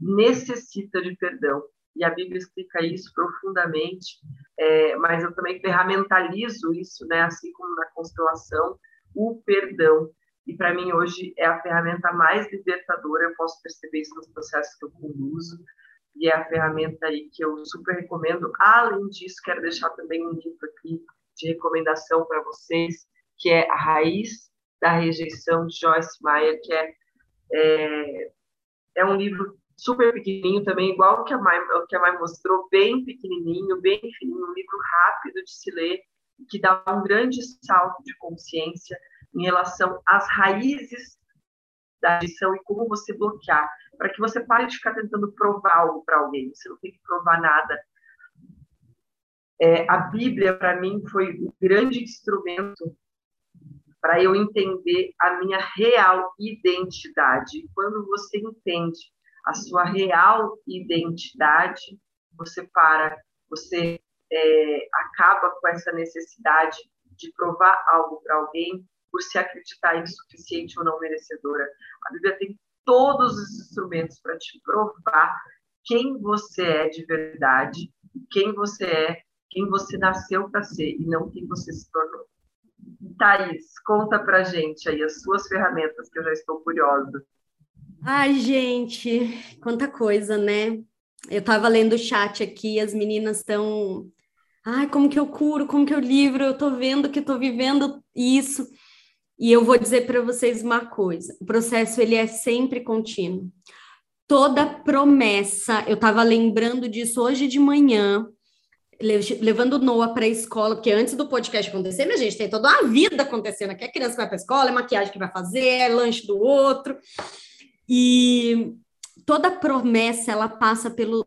necessita de perdão. E a Bíblia explica isso profundamente, é, mas eu também ferramentalizo isso, né, assim como na constelação, o perdão. E para mim hoje é a ferramenta mais libertadora, eu posso perceber isso nos processos que eu conduzo, e é a ferramenta aí que eu super recomendo. Além disso, quero deixar também um livro aqui de recomendação para vocês, que é A Raiz da Rejeição, de Joyce Meyer, que é, é, é um livro super pequenininho também, igual que a Mai, que a Mai mostrou, bem pequenininho, bem fininho, um livro rápido de se ler, que dá um grande salto de consciência em relação às raízes da adicção e como você bloquear, para que você pare de ficar tentando provar algo para alguém, você não tem que provar nada. É, a Bíblia, para mim, foi um grande instrumento para eu entender a minha real identidade. Quando você entende a sua real identidade, você para, você é, acaba com essa necessidade de provar algo para alguém por se acreditar insuficiente ou não merecedora. A Bíblia tem todos os instrumentos para te provar quem você é de verdade, quem você é, quem você nasceu para ser e não quem você se tornou. Thaís, conta pra gente aí as suas ferramentas, que eu já estou curiosa. Ai, gente, quanta coisa, né? Eu estava lendo o chat aqui, as meninas estão. Ai, como que eu curo, como que eu livro, eu estou vendo que estou vivendo isso. E eu vou dizer para vocês uma coisa: o processo ele é sempre contínuo. Toda promessa, eu estava lembrando disso hoje de manhã, levando Noah para a escola, porque antes do podcast acontecer, minha gente, tem toda uma vida acontecendo aqui. A criança vai para a escola, é maquiagem que vai fazer, é lanche do outro. E toda promessa ela passa pelo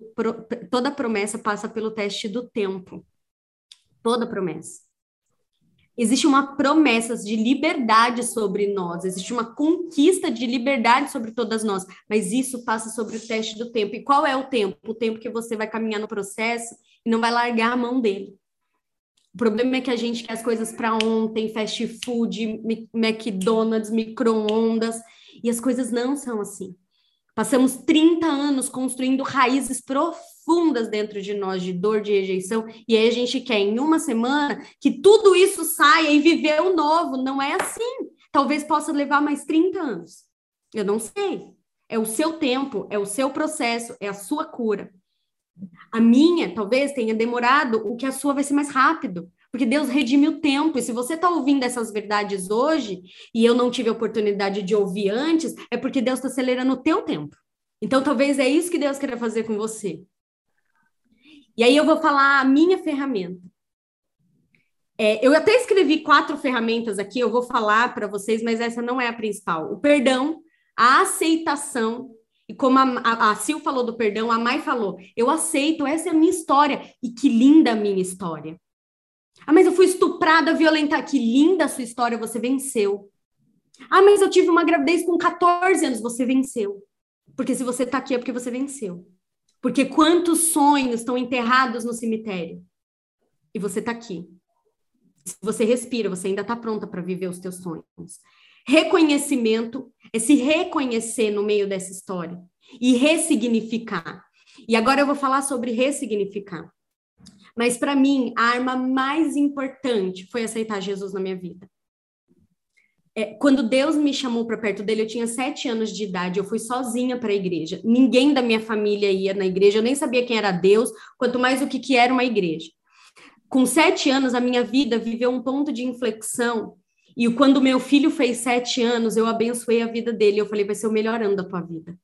toda promessa passa pelo teste do tempo. Toda promessa. Existe uma promessa de liberdade sobre nós, existe uma conquista de liberdade sobre todas nós, mas isso passa sobre o teste do tempo. E qual é o tempo? O tempo que você vai caminhar no processo e não vai largar a mão dele. O problema é que a gente quer as coisas para ontem, fast food, McDonald's, micro-ondas, e as coisas não são assim. Passamos 30 anos construindo raízes profundas dentro de nós de dor, de rejeição, e aí a gente quer em uma semana que tudo isso saia e viver o novo. Não é assim. Talvez possa levar mais 30 anos. Eu não sei. É o seu tempo, é o seu processo, é a sua cura. A minha talvez tenha demorado, o que a sua vai ser mais rápido, porque Deus redime o tempo. E se você está ouvindo essas verdades hoje e eu não tive a oportunidade de ouvir antes, é porque Deus está acelerando o teu tempo. Então, talvez é isso que Deus queira fazer com você. E aí eu vou falar a minha ferramenta. É, eu até escrevi quatro ferramentas aqui, eu vou falar para vocês, mas essa não é a principal. O perdão, a aceitação, e como a, a, a Sil falou do perdão, a Mai falou, eu aceito, essa é a minha história, e que linda a minha história. Ah, mas eu fui estuprada, violentada. Que linda a sua história, você venceu. Ah, mas eu tive uma gravidez com 14 anos, você venceu. Porque se você está aqui é porque você venceu. Porque quantos sonhos estão enterrados no cemitério? E você está aqui. Se você respira, você ainda está pronta para viver os teus sonhos. Reconhecimento é se reconhecer no meio dessa história e ressignificar. E agora eu vou falar sobre ressignificar. Mas para mim, a arma mais importante foi aceitar Jesus na minha vida. É, quando Deus me chamou para perto dele, eu tinha sete anos de idade, eu fui sozinha para a igreja. Ninguém da minha família ia na igreja, eu nem sabia quem era Deus, quanto mais o que, que era uma igreja. Com sete anos, a minha vida viveu um ponto de inflexão. E quando meu filho fez sete anos, eu abençoei a vida dele. Eu falei, vai ser o melhor ano da tua vida.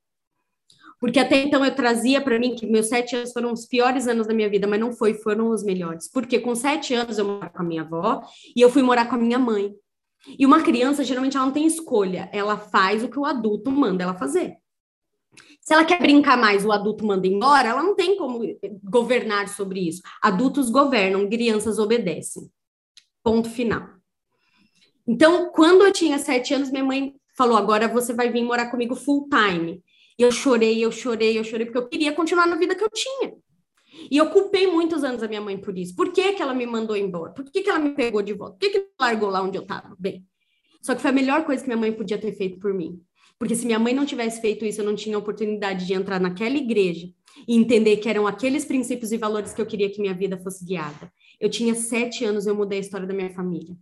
Porque até então eu trazia para mim que meus sete anos foram os piores anos da minha vida, mas não foi, foram os melhores. Porque com sete anos eu morava com a minha avó e eu fui morar com a minha mãe. E uma criança, geralmente, ela não tem escolha, ela faz o que o adulto manda ela fazer. Se ela quer brincar mais, o adulto manda embora, ela não tem como governar sobre isso. Adultos governam, crianças obedecem. Ponto final. Então, quando eu tinha sete anos, minha mãe falou: agora você vai vir morar comigo full time. E eu chorei, eu chorei, eu chorei, porque eu queria continuar na vida que eu tinha. E eu culpei muitos anos a minha mãe por isso. Por que, que ela me mandou embora? Por que, que ela me pegou de volta? Por que, que largou lá onde eu estava? Bem, só que foi a melhor coisa que minha mãe podia ter feito por mim. Porque se minha mãe não tivesse feito isso, eu não tinha oportunidade de entrar naquela igreja e entender que eram aqueles princípios e valores que eu queria que minha vida fosse guiada. Eu tinha sete anos, eu mudei a história da minha família.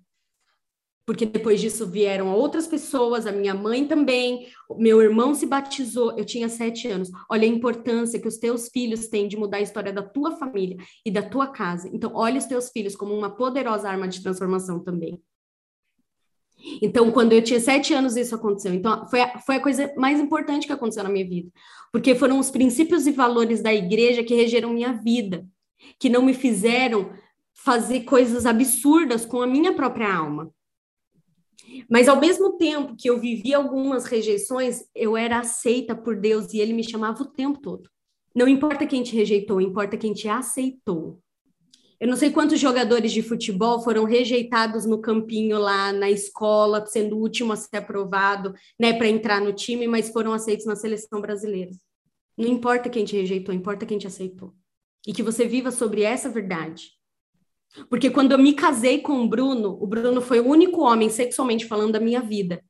Porque depois disso vieram outras pessoas, a minha mãe também, meu irmão se batizou, eu tinha sete anos. Olha a importância que os teus filhos têm de mudar a história da tua família e da tua casa. Então, olha os teus filhos como uma poderosa arma de transformação também. Então, quando eu tinha sete anos, isso aconteceu. Então, foi a, foi a coisa mais importante que aconteceu na minha vida. Porque foram os princípios e valores da igreja que regeram minha vida, que não me fizeram fazer coisas absurdas com a minha própria alma. Mas ao mesmo tempo que eu vivia algumas rejeições, eu era aceita por Deus e ele me chamava o tempo todo. Não importa quem te rejeitou, importa quem te aceitou. Eu não sei quantos jogadores de futebol foram rejeitados no campinho lá na escola, sendo o último a ser aprovado, né, para entrar no time, mas foram aceitos na seleção brasileira. Não importa quem te rejeitou, importa quem te aceitou. E que você viva sobre essa verdade. Porque quando eu me casei com o Bruno, o Bruno foi o único homem sexualmente falando da minha vida.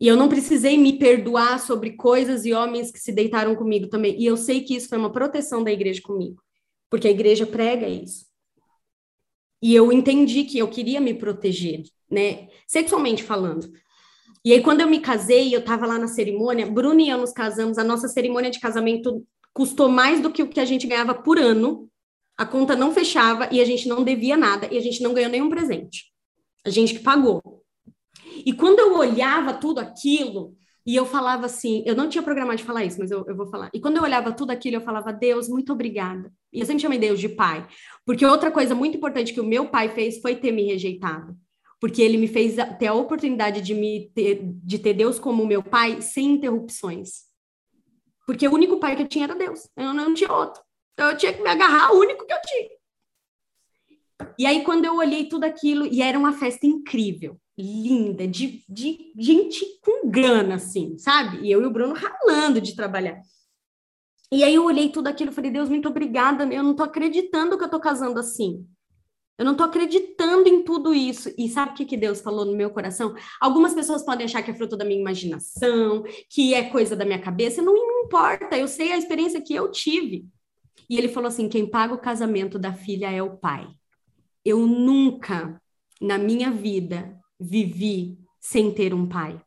E eu não precisei me perdoar sobre coisas e homens que se deitaram comigo também. E eu sei que isso foi uma proteção da igreja comigo, porque a igreja prega isso. E eu entendi que eu queria me proteger, né? Sexualmente falando. E aí, quando eu me casei, eu estava lá na cerimônia, Bruno e eu nos casamos, a nossa cerimônia de casamento custou mais do que o que a gente ganhava por ano. A conta não fechava e a gente não devia nada e a gente não ganhou nenhum presente. A gente que pagou. E quando eu olhava tudo aquilo, e eu falava assim, eu não tinha programado de falar isso, mas eu, eu vou falar. E quando eu olhava tudo aquilo, eu falava, Deus, muito obrigada. E eu sempre chamei Deus de pai. Porque outra coisa muito importante que o meu pai fez foi ter me rejeitado. Porque ele me fez ter a oportunidade de, me ter, de ter Deus como meu pai sem interrupções. Porque o único pai que eu tinha era Deus. Eu não, tinha outro. Então eu tinha que me agarrar ao único que eu tinha. E aí, quando eu olhei tudo aquilo, e era uma festa incrível linda, de, de gente com grana, assim, sabe? E eu e o Bruno ralando de trabalhar. E aí eu olhei tudo aquilo e falei, Deus, muito obrigada, eu não tô acreditando que eu tô casando assim. Eu não tô acreditando em tudo isso. E sabe o que, que Deus falou no meu coração? Algumas pessoas podem achar que é fruto da minha imaginação, que é coisa da minha cabeça. Não, não importa, eu sei a experiência que eu tive. E ele falou assim: quem paga o casamento da filha é o pai. Eu nunca, na minha vida, vivi sem ter um pai.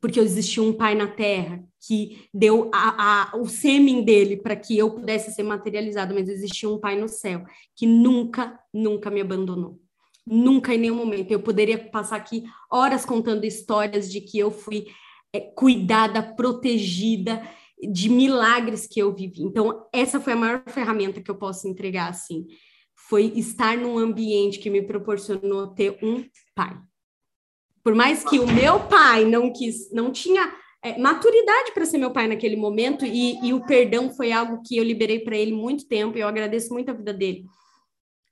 Porque existia um pai na terra que deu a, a, o sêmen dele para que eu pudesse ser materializado, mas existia um pai no céu que nunca, nunca me abandonou. Nunca em nenhum momento. Eu poderia passar aqui horas contando histórias de que eu fui é, cuidada, protegida, de milagres que eu vivi. Então, essa foi a maior ferramenta que eu posso entregar, assim foi estar num ambiente que me proporcionou ter um pai. Por mais que o meu pai não quis, não tinha é, maturidade para ser meu pai naquele momento e, e o perdão foi algo que eu liberei para ele muito tempo. E eu agradeço muito a vida dele.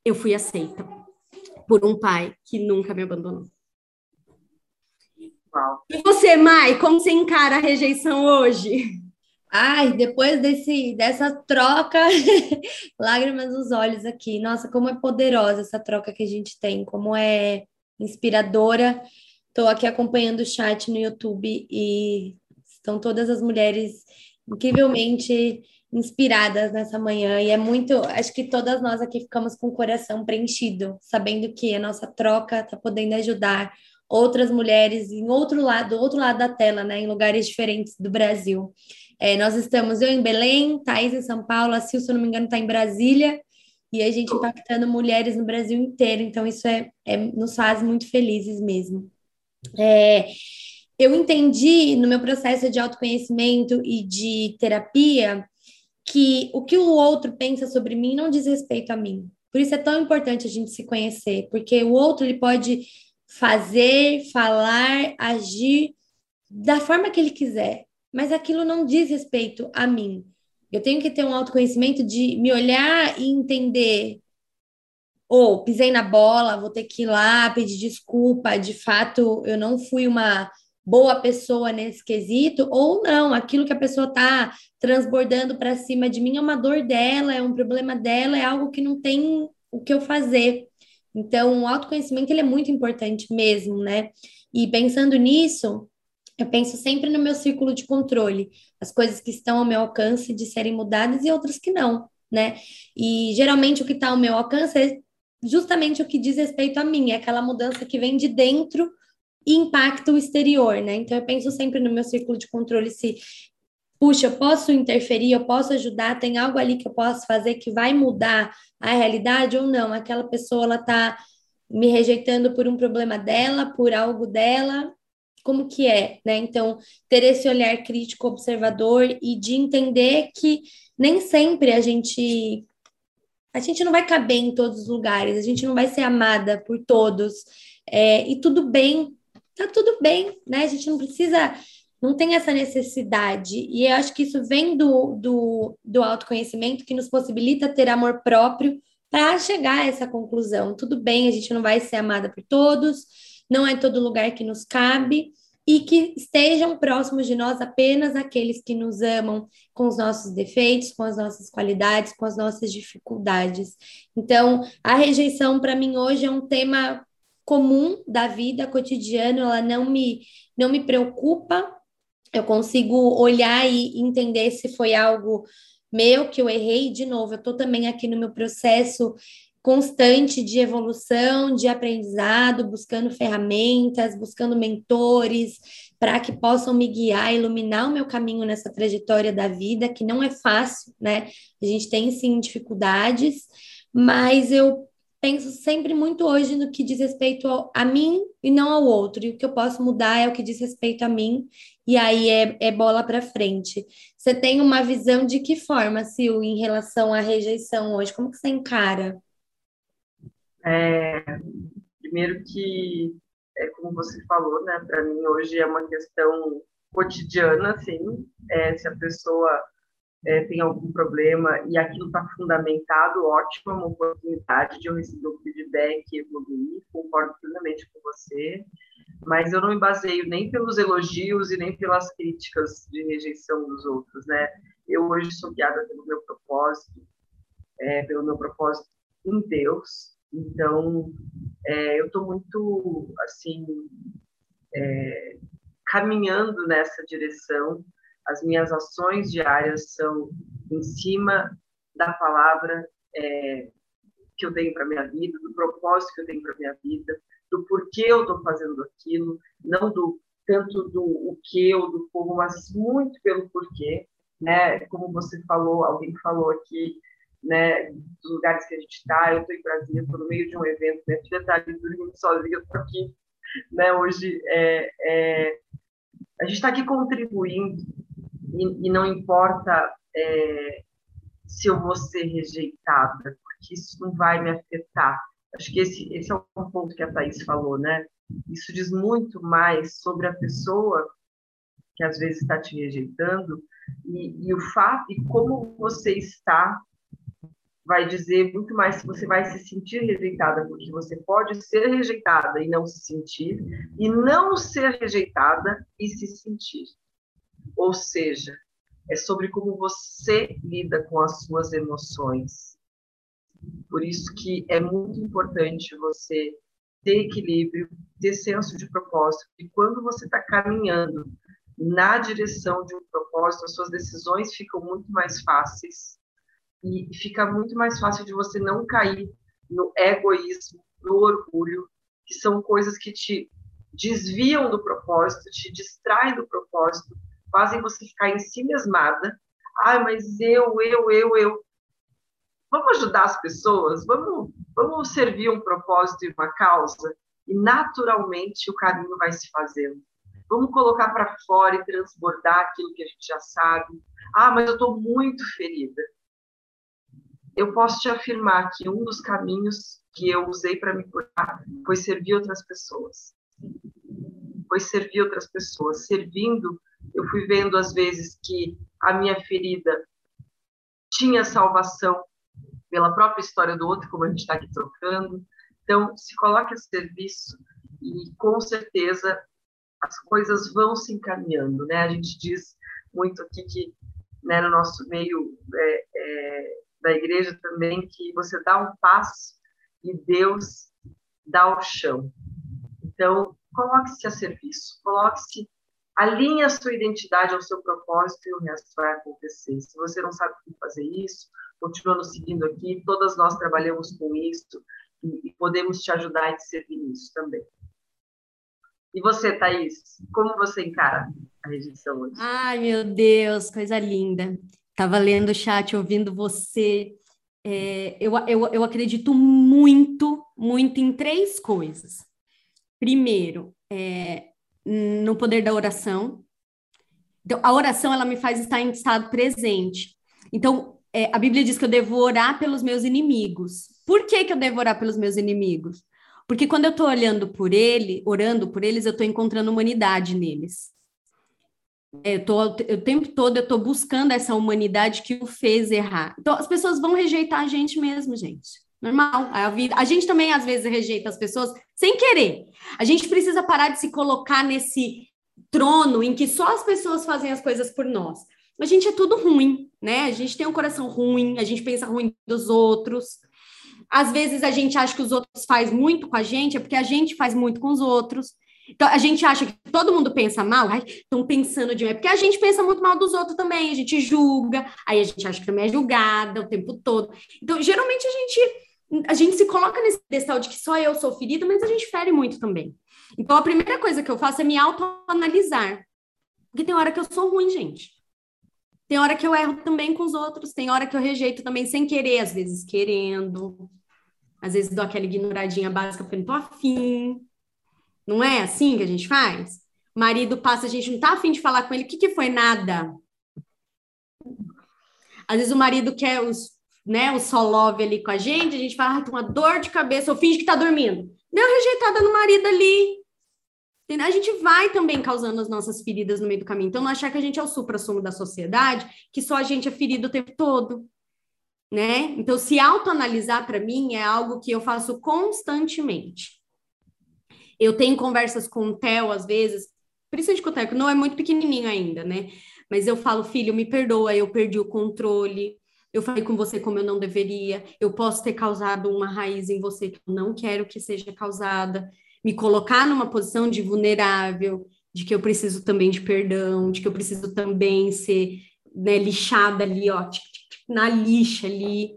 Eu fui aceita por um pai que nunca me abandonou. E você, Mai, como você encara a rejeição hoje? Ai, depois desse, dessa troca, *laughs* lágrimas nos olhos aqui. Nossa, como é poderosa essa troca que a gente tem, como é inspiradora. Estou aqui acompanhando o chat no YouTube e estão todas as mulheres incrivelmente inspiradas nessa manhã e é muito, acho que todas nós aqui ficamos com o coração preenchido, sabendo que a nossa troca está podendo ajudar outras mulheres em outro lado, outro lado da tela, né, em lugares diferentes do Brasil. É, nós estamos, eu em Belém, Thaís em São Paulo, a Sil, se eu não me engano, está em Brasília, e a gente impactando mulheres no Brasil inteiro. Então, isso é, é nos faz muito felizes mesmo. É, eu entendi no meu processo de autoconhecimento e de terapia que o que o outro pensa sobre mim não diz respeito a mim. Por isso é tão importante a gente se conhecer, porque o outro ele pode fazer, falar, agir da forma que ele quiser mas aquilo não diz respeito a mim. Eu tenho que ter um autoconhecimento de me olhar e entender. Ou oh, pisei na bola, vou ter que ir lá pedir desculpa. De fato, eu não fui uma boa pessoa nesse quesito, ou não, aquilo que a pessoa está transbordando para cima de mim é uma dor dela, é um problema dela, é algo que não tem o que eu fazer. Então, o autoconhecimento ele é muito importante mesmo, né? E pensando nisso, eu penso sempre no meu círculo de controle, as coisas que estão ao meu alcance de serem mudadas e outras que não, né? E geralmente o que está ao meu alcance é justamente o que diz respeito a mim, é aquela mudança que vem de dentro e impacta o exterior, né? Então eu penso sempre no meu círculo de controle se puxa, eu posso interferir, eu posso ajudar, tem algo ali que eu posso fazer que vai mudar a realidade ou não? Aquela pessoa ela tá me rejeitando por um problema dela, por algo dela, como que é, né? Então, ter esse olhar crítico observador e de entender que nem sempre a gente a gente não vai caber em todos os lugares, a gente não vai ser amada por todos. É, e tudo bem, tá tudo bem, né? A gente não precisa, não tem essa necessidade. E eu acho que isso vem do, do, do autoconhecimento que nos possibilita ter amor próprio para chegar a essa conclusão. Tudo bem, a gente não vai ser amada por todos, não é todo lugar que nos cabe, e que estejam próximos de nós apenas aqueles que nos amam com os nossos defeitos, com as nossas qualidades, com as nossas dificuldades. Então, a rejeição para mim hoje é um tema comum da vida cotidiana, ela não me não me preocupa. Eu consigo olhar e entender se foi algo meu que eu errei de novo. Eu estou também aqui no meu processo constante de evolução, de aprendizado, buscando ferramentas, buscando mentores para que possam me guiar, iluminar o meu caminho nessa trajetória da vida, que não é fácil, né? A gente tem sim dificuldades, mas eu penso sempre muito hoje no que diz respeito ao, a mim e não ao outro. E o que eu posso mudar é o que diz respeito a mim, e aí é, é bola para frente. Você tem uma visão de que forma, Sil, em relação à rejeição hoje? Como que você encara? É, primeiro que, é, como você falou, né, para mim hoje é uma questão cotidiana, assim, é, se a pessoa é, tem algum problema e aquilo está fundamentado, ótimo, é uma oportunidade de eu receber um feedback e evoluir, concordo plenamente com você, mas eu não me baseio nem pelos elogios e nem pelas críticas de rejeição dos outros, né? Eu hoje sou guiada pelo meu propósito, é, pelo meu propósito em Deus, então, é, eu estou muito, assim, é, caminhando nessa direção. As minhas ações diárias são em cima da palavra é, que eu tenho para minha vida, do propósito que eu tenho para minha vida, do porquê eu estou fazendo aquilo, não do tanto do o que ou do como, mas muito pelo porquê, né? Como você falou, alguém falou aqui né, dos lugares que a gente está. Eu estou em Brasília, estou no meio de um evento, minha filha está ali dormindo sozinha, estou aqui. Né, hoje, é, é, a gente está aqui contribuindo e, e não importa é, se eu vou ser rejeitada, porque isso não vai me afetar. Acho que esse, esse é um ponto que a Thais falou, né? Isso diz muito mais sobre a pessoa que às vezes está te rejeitando e, e o fato e como você está vai dizer muito mais se você vai se sentir rejeitada, porque você pode ser rejeitada e não se sentir, e não ser rejeitada e se sentir. Ou seja, é sobre como você lida com as suas emoções. Por isso que é muito importante você ter equilíbrio, ter senso de propósito, e quando você está caminhando na direção de um propósito, as suas decisões ficam muito mais fáceis e fica muito mais fácil de você não cair no egoísmo, no orgulho, que são coisas que te desviam do propósito, te distraem do propósito, fazem você ficar em si mesmada. Ai, mas eu, eu, eu, eu. Vamos ajudar as pessoas? Vamos, vamos servir um propósito e uma causa? E naturalmente o caminho vai se fazendo. Vamos colocar para fora e transbordar aquilo que a gente já sabe. Ah, mas eu estou muito ferida eu posso te afirmar que um dos caminhos que eu usei para me curar foi servir outras pessoas. Foi servir outras pessoas. Servindo, eu fui vendo às vezes que a minha ferida tinha salvação pela própria história do outro, como a gente está aqui trocando. Então, se coloque a serviço e com certeza as coisas vão se encaminhando, né? A gente diz muito aqui que né, no nosso meio é, é, da igreja também que você dá um passo e Deus dá o chão. Então, coloque-se a serviço, coloque-se Alinhe a sua identidade ao seu propósito e o resto vai acontecer. Se você não sabe como fazer isso, continua nos seguindo aqui. Todas nós trabalhamos com isso e, podemos te ajudar e te servir nisso também. E você, Thaís, como você encara a rejeição hoje? Ai, meu Deus, coisa linda. Estava lendo o chat, ouvindo você. É, eu, eu, eu acredito muito, muito em três coisas. Primeiro, é, no poder da oração. Então, a oração, ela me faz estar em estado presente. Então, é, a Bíblia diz que eu devo orar pelos meus inimigos. Por que, que eu devo orar pelos meus inimigos? Porque quando eu estou olhando por ele, orando por eles, eu estou encontrando humanidade neles. Eu tô, o tempo todo eu estou buscando essa humanidade que o fez errar. Então, as pessoas vão rejeitar a gente mesmo, gente. Normal. A, vida, a gente também, às vezes, rejeita as pessoas sem querer. A gente precisa parar de se colocar nesse trono em que só as pessoas fazem as coisas por nós. A gente é tudo ruim, né? A gente tem um coração ruim, a gente pensa ruim dos outros. Às vezes a gente acha que os outros faz muito com a gente, é porque a gente faz muito com os outros. Então, a gente acha que todo mundo pensa mal, estão pensando de mim, é porque a gente pensa muito mal dos outros também, a gente julga, aí a gente acha que também é julgada o tempo todo. Então, geralmente a gente, a gente se coloca nesse pedestal de que só eu sou ferida, mas a gente fere muito também. Então, a primeira coisa que eu faço é me autoanalisar. Porque tem hora que eu sou ruim, gente. Tem hora que eu erro também com os outros, tem hora que eu rejeito também sem querer, às vezes querendo. Às vezes dou aquela ignoradinha básica porque não tô afim. Não é assim que a gente faz? Marido passa, a gente não tá afim de falar com ele, o que, que foi nada? Às vezes o marido quer os, né, o só love ali com a gente, a gente fala, ah, tem uma dor de cabeça, ou finge que tá dormindo. Deu rejeitada no marido ali, a gente vai também causando as nossas feridas no meio do caminho. Então, não achar que a gente é o supra-sumo da sociedade, que só a gente é ferido o tempo todo. Né? Então, se autoanalisar para mim é algo que eu faço constantemente. Eu tenho conversas com o Theo, às vezes, principalmente com o Theo, que não é muito pequenininho ainda, né? Mas eu falo, filho, me perdoa, eu perdi o controle, eu falei com você como eu não deveria, eu posso ter causado uma raiz em você que eu não quero que seja causada me colocar numa posição de vulnerável, de que eu preciso também de perdão, de que eu preciso também ser né, lixada ali, ó, na lixa ali.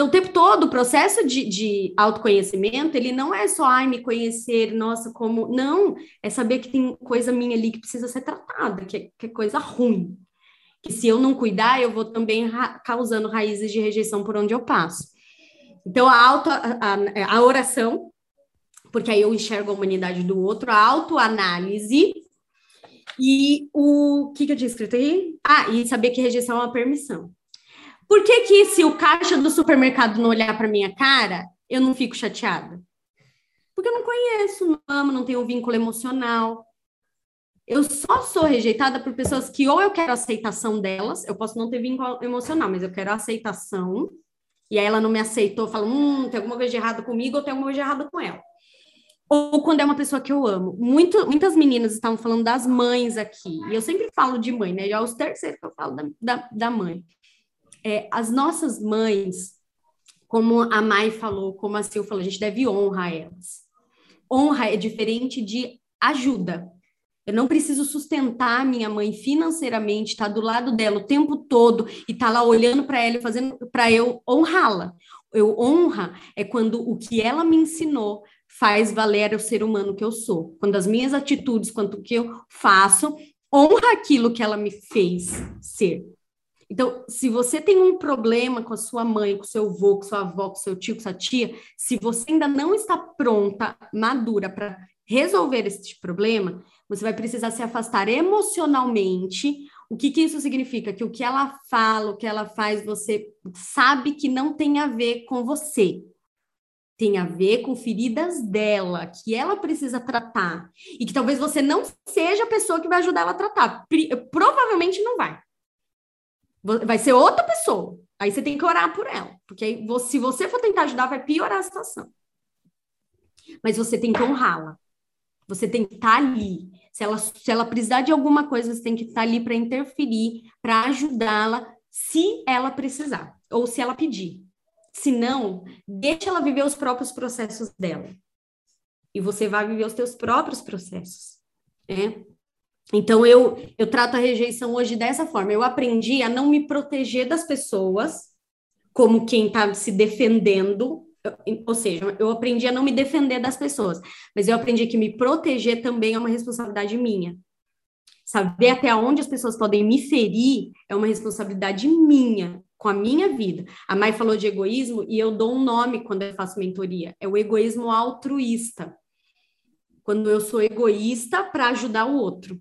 Então, o tempo todo, o processo de, de autoconhecimento, ele não é só, ai, me conhecer, nossa, como... Não, é saber que tem coisa minha ali que precisa ser tratada, que é, que é coisa ruim. Que se eu não cuidar, eu vou também ra causando raízes de rejeição por onde eu passo. Então, a, auto, a, a, oração, porque aí eu enxergo a humanidade do outro, a autoanálise e o que, que eu tinha escrito aí? Ah, e saber que rejeição é uma permissão. Por que, que se o caixa do supermercado não olhar para minha cara, eu não fico chateada? Porque eu não conheço, não amo, não tenho um vínculo emocional. Eu só sou rejeitada por pessoas que ou eu quero aceitação delas, eu posso não ter vínculo emocional, mas eu quero aceitação, e aí ela não me aceitou, fala, hum, tem alguma coisa de errado comigo ou tem alguma coisa de errado com ela ou quando é uma pessoa que eu amo. Muito, muitas meninas estavam falando das mães aqui, e eu sempre falo de mãe, né? Já é os terceiros que eu falo da, da, da mãe. É, as nossas mães, como a Mai falou, como a Sil falou, a gente deve honrar elas. Honra é diferente de ajuda. Eu não preciso sustentar minha mãe financeiramente, estar tá do lado dela o tempo todo e estar tá lá olhando para ela e fazendo para eu honrá-la. Eu honra é quando o que ela me ensinou faz valer o ser humano que eu sou. Quando as minhas atitudes, quanto que eu faço, honra aquilo que ela me fez ser. Então, se você tem um problema com a sua mãe, com seu avô, com sua avó, com seu tio, com sua tia, se você ainda não está pronta, madura para resolver esse problema, você vai precisar se afastar emocionalmente. O que, que isso significa? Que o que ela fala, o que ela faz, você sabe que não tem a ver com você tem a ver com feridas dela, que ela precisa tratar, e que talvez você não seja a pessoa que vai ajudar ela a tratar. Provavelmente não vai. Vai ser outra pessoa. Aí você tem que orar por ela, porque aí, se você for tentar ajudar, vai piorar a situação. Mas você tem que honrá-la. Você tem que estar tá ali. Se ela, se ela precisar de alguma coisa, você tem que estar tá ali para interferir, para ajudá-la, se ela precisar, ou se ela pedir. Se não, deixa ela viver os próprios processos dela. E você vai viver os teus próprios processos, né? Então eu eu trato a rejeição hoje dessa forma. Eu aprendi a não me proteger das pessoas como quem está se defendendo, ou seja, eu aprendi a não me defender das pessoas, mas eu aprendi que me proteger também é uma responsabilidade minha. Saber até onde as pessoas podem me ferir é uma responsabilidade minha, com a minha vida. A Mai falou de egoísmo e eu dou um nome quando eu faço mentoria. É o egoísmo altruísta. Quando eu sou egoísta para ajudar o outro.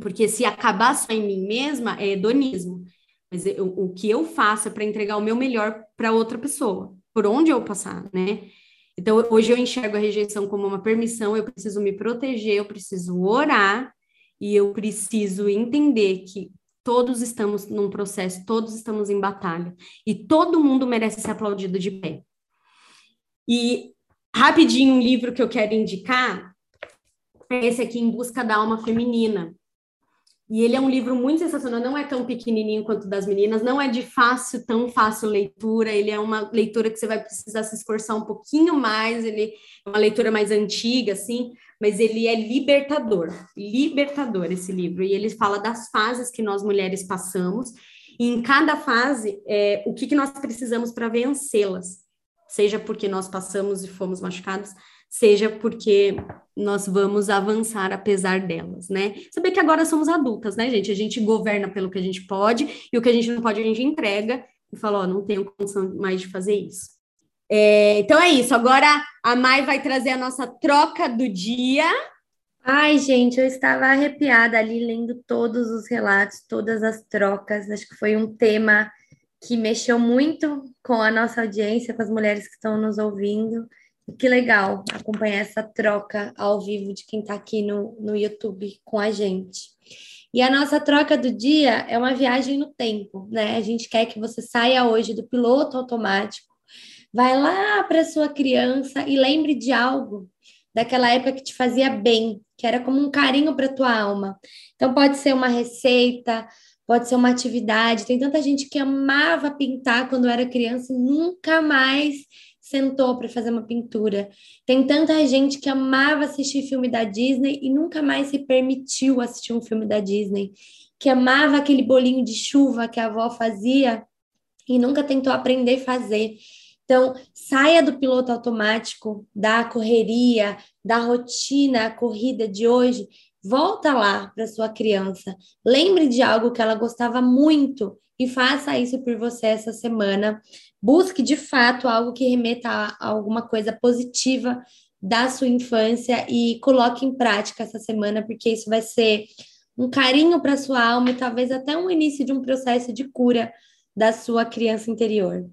Porque se acabar só em mim mesma, é hedonismo. Mas eu, o que eu faço é para entregar o meu melhor para outra pessoa, por onde eu passar, né? Então, hoje eu enxergo a rejeição como uma permissão, eu preciso me proteger, eu preciso orar e eu preciso entender que todos estamos num processo, todos estamos em batalha e todo mundo merece ser aplaudido de pé. E rapidinho um livro que eu quero indicar é esse aqui, Em Busca da Alma Feminina, e ele é um livro muito sensacional, não é tão pequenininho quanto das meninas, não é de fácil, tão fácil leitura, ele é uma leitura que você vai precisar se esforçar um pouquinho mais, ele é uma leitura mais antiga, assim, mas ele é libertador, libertador esse livro, e ele fala das fases que nós mulheres passamos, e em cada fase, é, o que, que nós precisamos para vencê-las, seja porque nós passamos e fomos machucados, seja porque nós vamos avançar apesar delas, né? Saber que agora somos adultas, né, gente? A gente governa pelo que a gente pode e o que a gente não pode a gente entrega e fala, ó, não tenho condição mais de fazer isso. É, então é isso. Agora a Mai vai trazer a nossa troca do dia. Ai, gente, eu estava arrepiada ali lendo todos os relatos, todas as trocas. Acho que foi um tema que mexeu muito com a nossa audiência, com as mulheres que estão nos ouvindo. Que legal acompanhar essa troca ao vivo de quem está aqui no, no YouTube com a gente. E a nossa troca do dia é uma viagem no tempo, né? A gente quer que você saia hoje do piloto automático, vai lá para sua criança e lembre de algo daquela época que te fazia bem, que era como um carinho para tua alma. Então pode ser uma receita, pode ser uma atividade. Tem tanta gente que amava pintar quando era criança e nunca mais sentou para fazer uma pintura. Tem tanta gente que amava assistir filme da Disney e nunca mais se permitiu assistir um filme da Disney, que amava aquele bolinho de chuva que a avó fazia e nunca tentou aprender a fazer. Então, saia do piloto automático, da correria, da rotina, a corrida de hoje, volta lá para sua criança. Lembre de algo que ela gostava muito e faça isso por você essa semana. Busque de fato algo que remeta a alguma coisa positiva da sua infância e coloque em prática essa semana, porque isso vai ser um carinho para sua alma e talvez até um início de um processo de cura da sua criança interior.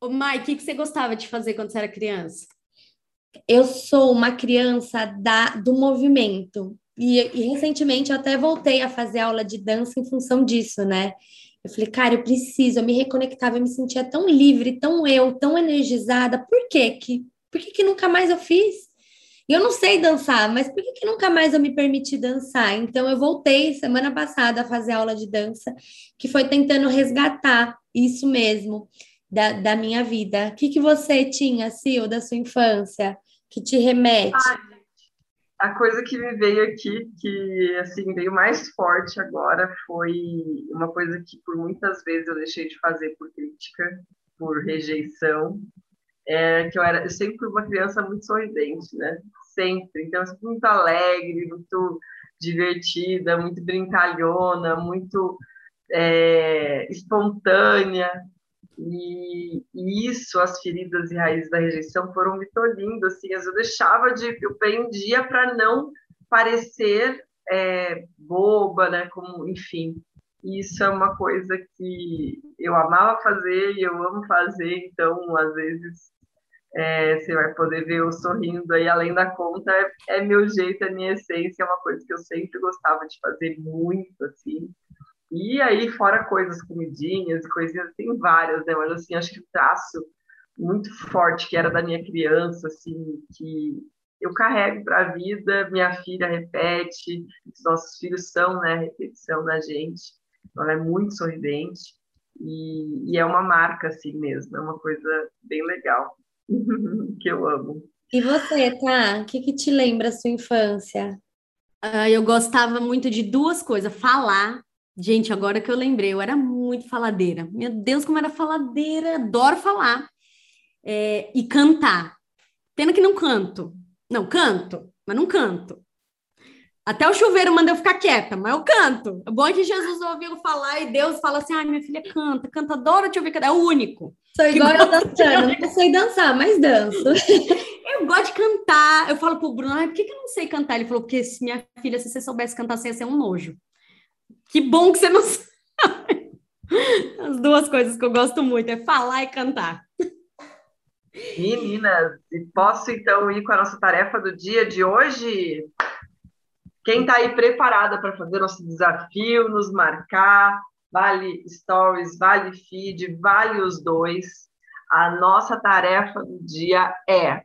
Ô, Mai, o que, que você gostava de fazer quando você era criança? Eu sou uma criança da, do movimento. E, e, recentemente eu até voltei a fazer aula de dança em função disso, né? Eu falei, cara, eu preciso, eu me reconectava, eu me sentia tão livre, tão eu, tão energizada. Por quê? Que, por que, que nunca mais eu fiz? Eu não sei dançar, mas por que, que nunca mais eu me permiti dançar? Então eu voltei semana passada a fazer aula de dança, que foi tentando resgatar isso mesmo da, da minha vida. O que, que você tinha, Sil, da sua infância, que te remete? Ai a coisa que me veio aqui, que assim veio mais forte agora, foi uma coisa que por muitas vezes eu deixei de fazer por crítica, por rejeição, é que eu era, eu sempre fui uma criança muito sorridente, né? Sempre. Então, eu sempre muito alegre, muito divertida, muito brincalhona, muito é, espontânea. E, e, isso, as feridas e raízes da rejeição foram me tolhindo, assim, eu deixava de, eu prendia para não parecer é, boba, né, como, enfim, isso é uma coisa que eu amava fazer e eu amo fazer, então, às vezes, é, você vai poder ver eu sorrindo aí, além da conta, é, é meu jeito, é minha essência, é uma coisa que eu sempre gostava de fazer muito, assim, e aí, fora coisas, comidinhas e coisinhas, tem várias, né? Mas, assim, acho que o traço muito forte que era da minha criança, assim, que eu carrego para a vida, minha filha repete, os nossos filhos são, né, repetição da gente. Então, ela é muito sorridente e, e é uma marca, assim mesmo, é uma coisa bem legal, *laughs* que eu amo. E você, tá? O que, que te lembra a sua infância? Uh, eu gostava muito de duas coisas: falar. Gente, agora que eu lembrei, eu era muito faladeira. Meu Deus, como era faladeira! Adoro falar. É, e cantar. Pena que não canto. Não, canto, mas não canto. Até o chuveiro manda eu ficar quieta, mas eu canto. O bom é que Jesus ouviu falar e Deus fala assim: ai, minha filha canta, canta, adora te ouvir cantar. É o único. Sou igual eu dançando, *laughs* não sei dançar, mas danço. *laughs* eu gosto de cantar. Eu falo pro Bruno, por que, que eu não sei cantar? Ele falou, porque se minha filha, se você soubesse cantar, você ia ser um nojo. Que bom que você não sabe. As duas coisas que eu gosto muito é falar e cantar. Meninas, posso então ir com a nossa tarefa do dia de hoje? Quem está aí preparada para fazer nosso desafio, nos marcar, vale stories, vale feed, vale os dois. A nossa tarefa do dia é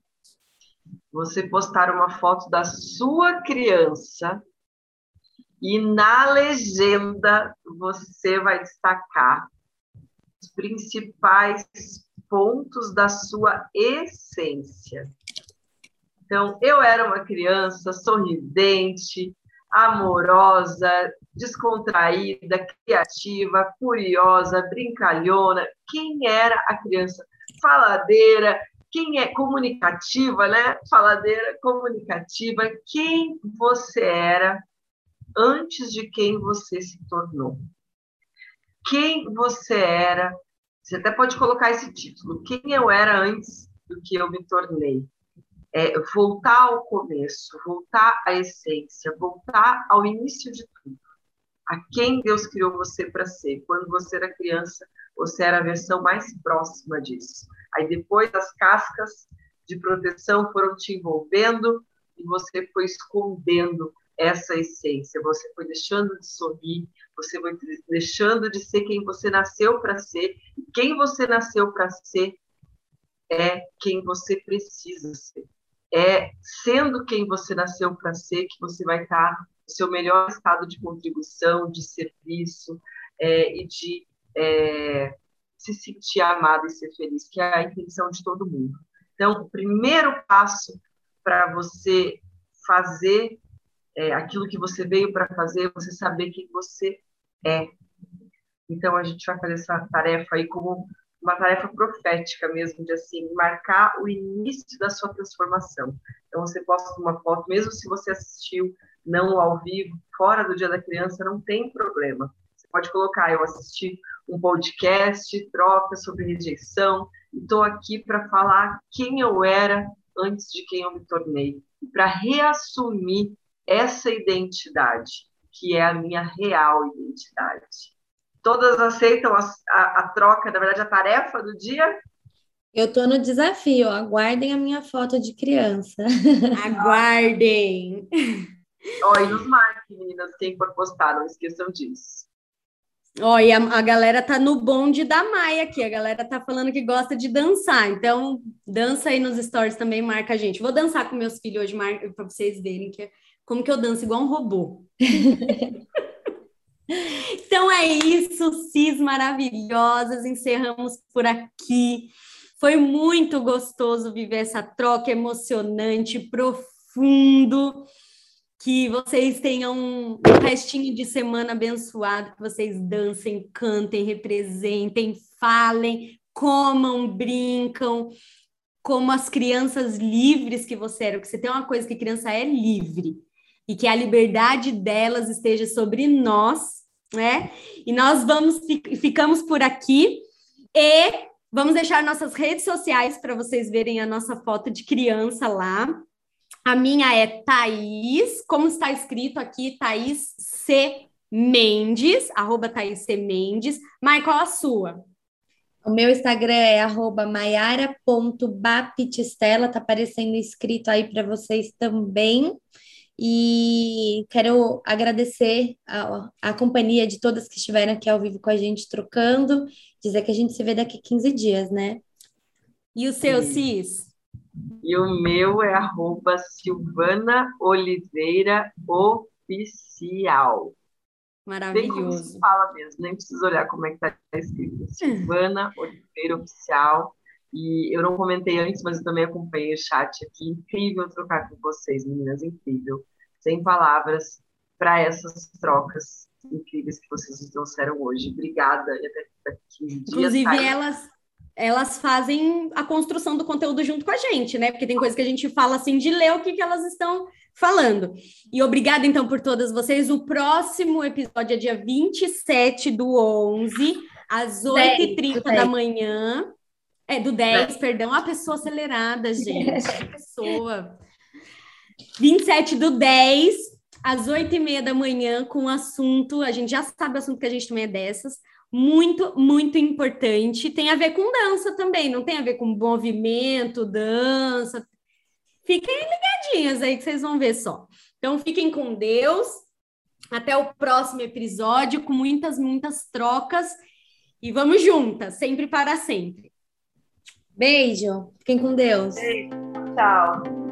você postar uma foto da sua criança e na legenda você vai destacar os principais pontos da sua essência. Então, eu era uma criança sorridente, amorosa, descontraída, criativa, curiosa, brincalhona. Quem era a criança faladeira? Quem é comunicativa, né? Faladeira, comunicativa. Quem você era antes de quem você se tornou? Quem você era? Você até pode colocar esse título. Quem eu era antes do que eu me tornei? é, voltar ao começo, voltar à essência, voltar ao início de tudo. A quem Deus criou você para ser. Quando você era criança, você era a versão mais próxima disso. Aí depois as cascas de proteção foram te envolvendo e você foi escondendo essa essência. Você foi deixando de sorrir, você foi deixando de ser quem você nasceu para ser. Quem você nasceu para ser é quem você precisa ser é sendo quem você nasceu para ser que você vai estar no seu melhor estado de contribuição, de serviço é, e de é, se sentir amado e ser feliz, que é a intenção de todo mundo. Então, o primeiro passo para você fazer é, aquilo que você veio para fazer, você saber quem você é. Então, a gente vai fazer essa tarefa aí como uma tarefa profética mesmo, de assim, marcar o início da sua transformação. Então, você posta uma foto, mesmo se você assistiu não ao vivo, fora do Dia da Criança, não tem problema. Você pode colocar, eu assisti um podcast, troca sobre rejeição, estou aqui para falar quem eu era antes de quem eu me tornei, para reassumir essa identidade, que é a minha real identidade. Todas aceitam a, a, a troca, na verdade, a tarefa do dia? Eu estou no desafio, aguardem a minha foto de criança. *laughs* Aguardem! Ó, e nos marquem, meninas, quem for postar, não esqueçam disso. Ó, e a, a, galera tá no bonde da Maia aqui, a galera tá falando que gosta de dançar, então dança aí nos stories também, marca a gente. Vou dançar com meus filhos hoje, para vocês verem que, como que eu danço igual um robô. *laughs* Então é isso, cis maravilhosas. Encerramos por aqui. Foi muito gostoso viver essa troca emocionante, profundo. Que vocês tenham um restinho de semana abençoado, que vocês dancem, cantem, representem, falem, comam, brincam, como as crianças livres que você era. Porque você tem uma coisa que criança é livre e que a liberdade delas esteja sobre nós, né? E nós vamos ficamos por aqui e vamos deixar nossas redes sociais para vocês verem a nossa foto de criança lá. A minha é Thaís, como está escrito aqui, Thaís C. Mendes, arroba Thaís C. Mendes. Qual a sua? O meu Instagram é arroba maiara.baptistela, tá aparecendo escrito aí para vocês também. E quero agradecer a, a companhia de todas que estiveram aqui ao vivo com a gente trocando, dizer que a gente se vê daqui 15 dias, né? E o seu, Cis? E o meu é arroba Silvana Oliveira Oficial. Maravilhoso. Bem fala mesmo, nem precisa olhar como é que está escrito. Silvana Oliveira Oficial. E eu não comentei antes, mas eu também acompanhei o chat aqui. Incrível trocar com vocês, meninas, incrível. sem palavras para essas trocas incríveis que vocês nos trouxeram hoje. Obrigada e até daqui dias. Inclusive, elas, elas fazem a construção do conteúdo junto com a gente, né? Porque tem coisa que a gente fala assim de ler o que, que elas estão falando. E obrigada, então, por todas vocês. O próximo episódio é dia 27 do 11, às 8h30 da manhã. É, do 10, é. perdão. A pessoa acelerada, *laughs* gente. A pessoa. 27 do 10, às 8h30 da manhã, com o assunto. A gente já sabe o assunto que a gente também é dessas muito, muito importante. Tem a ver com dança também, não tem a ver com movimento, dança. Fiquem ligadinhas aí que vocês vão ver só. Então, fiquem com Deus. Até o próximo episódio, com muitas, muitas trocas. E vamos juntas, sempre para sempre. Beijo. Fiquem com Deus. Beijo. Tchau.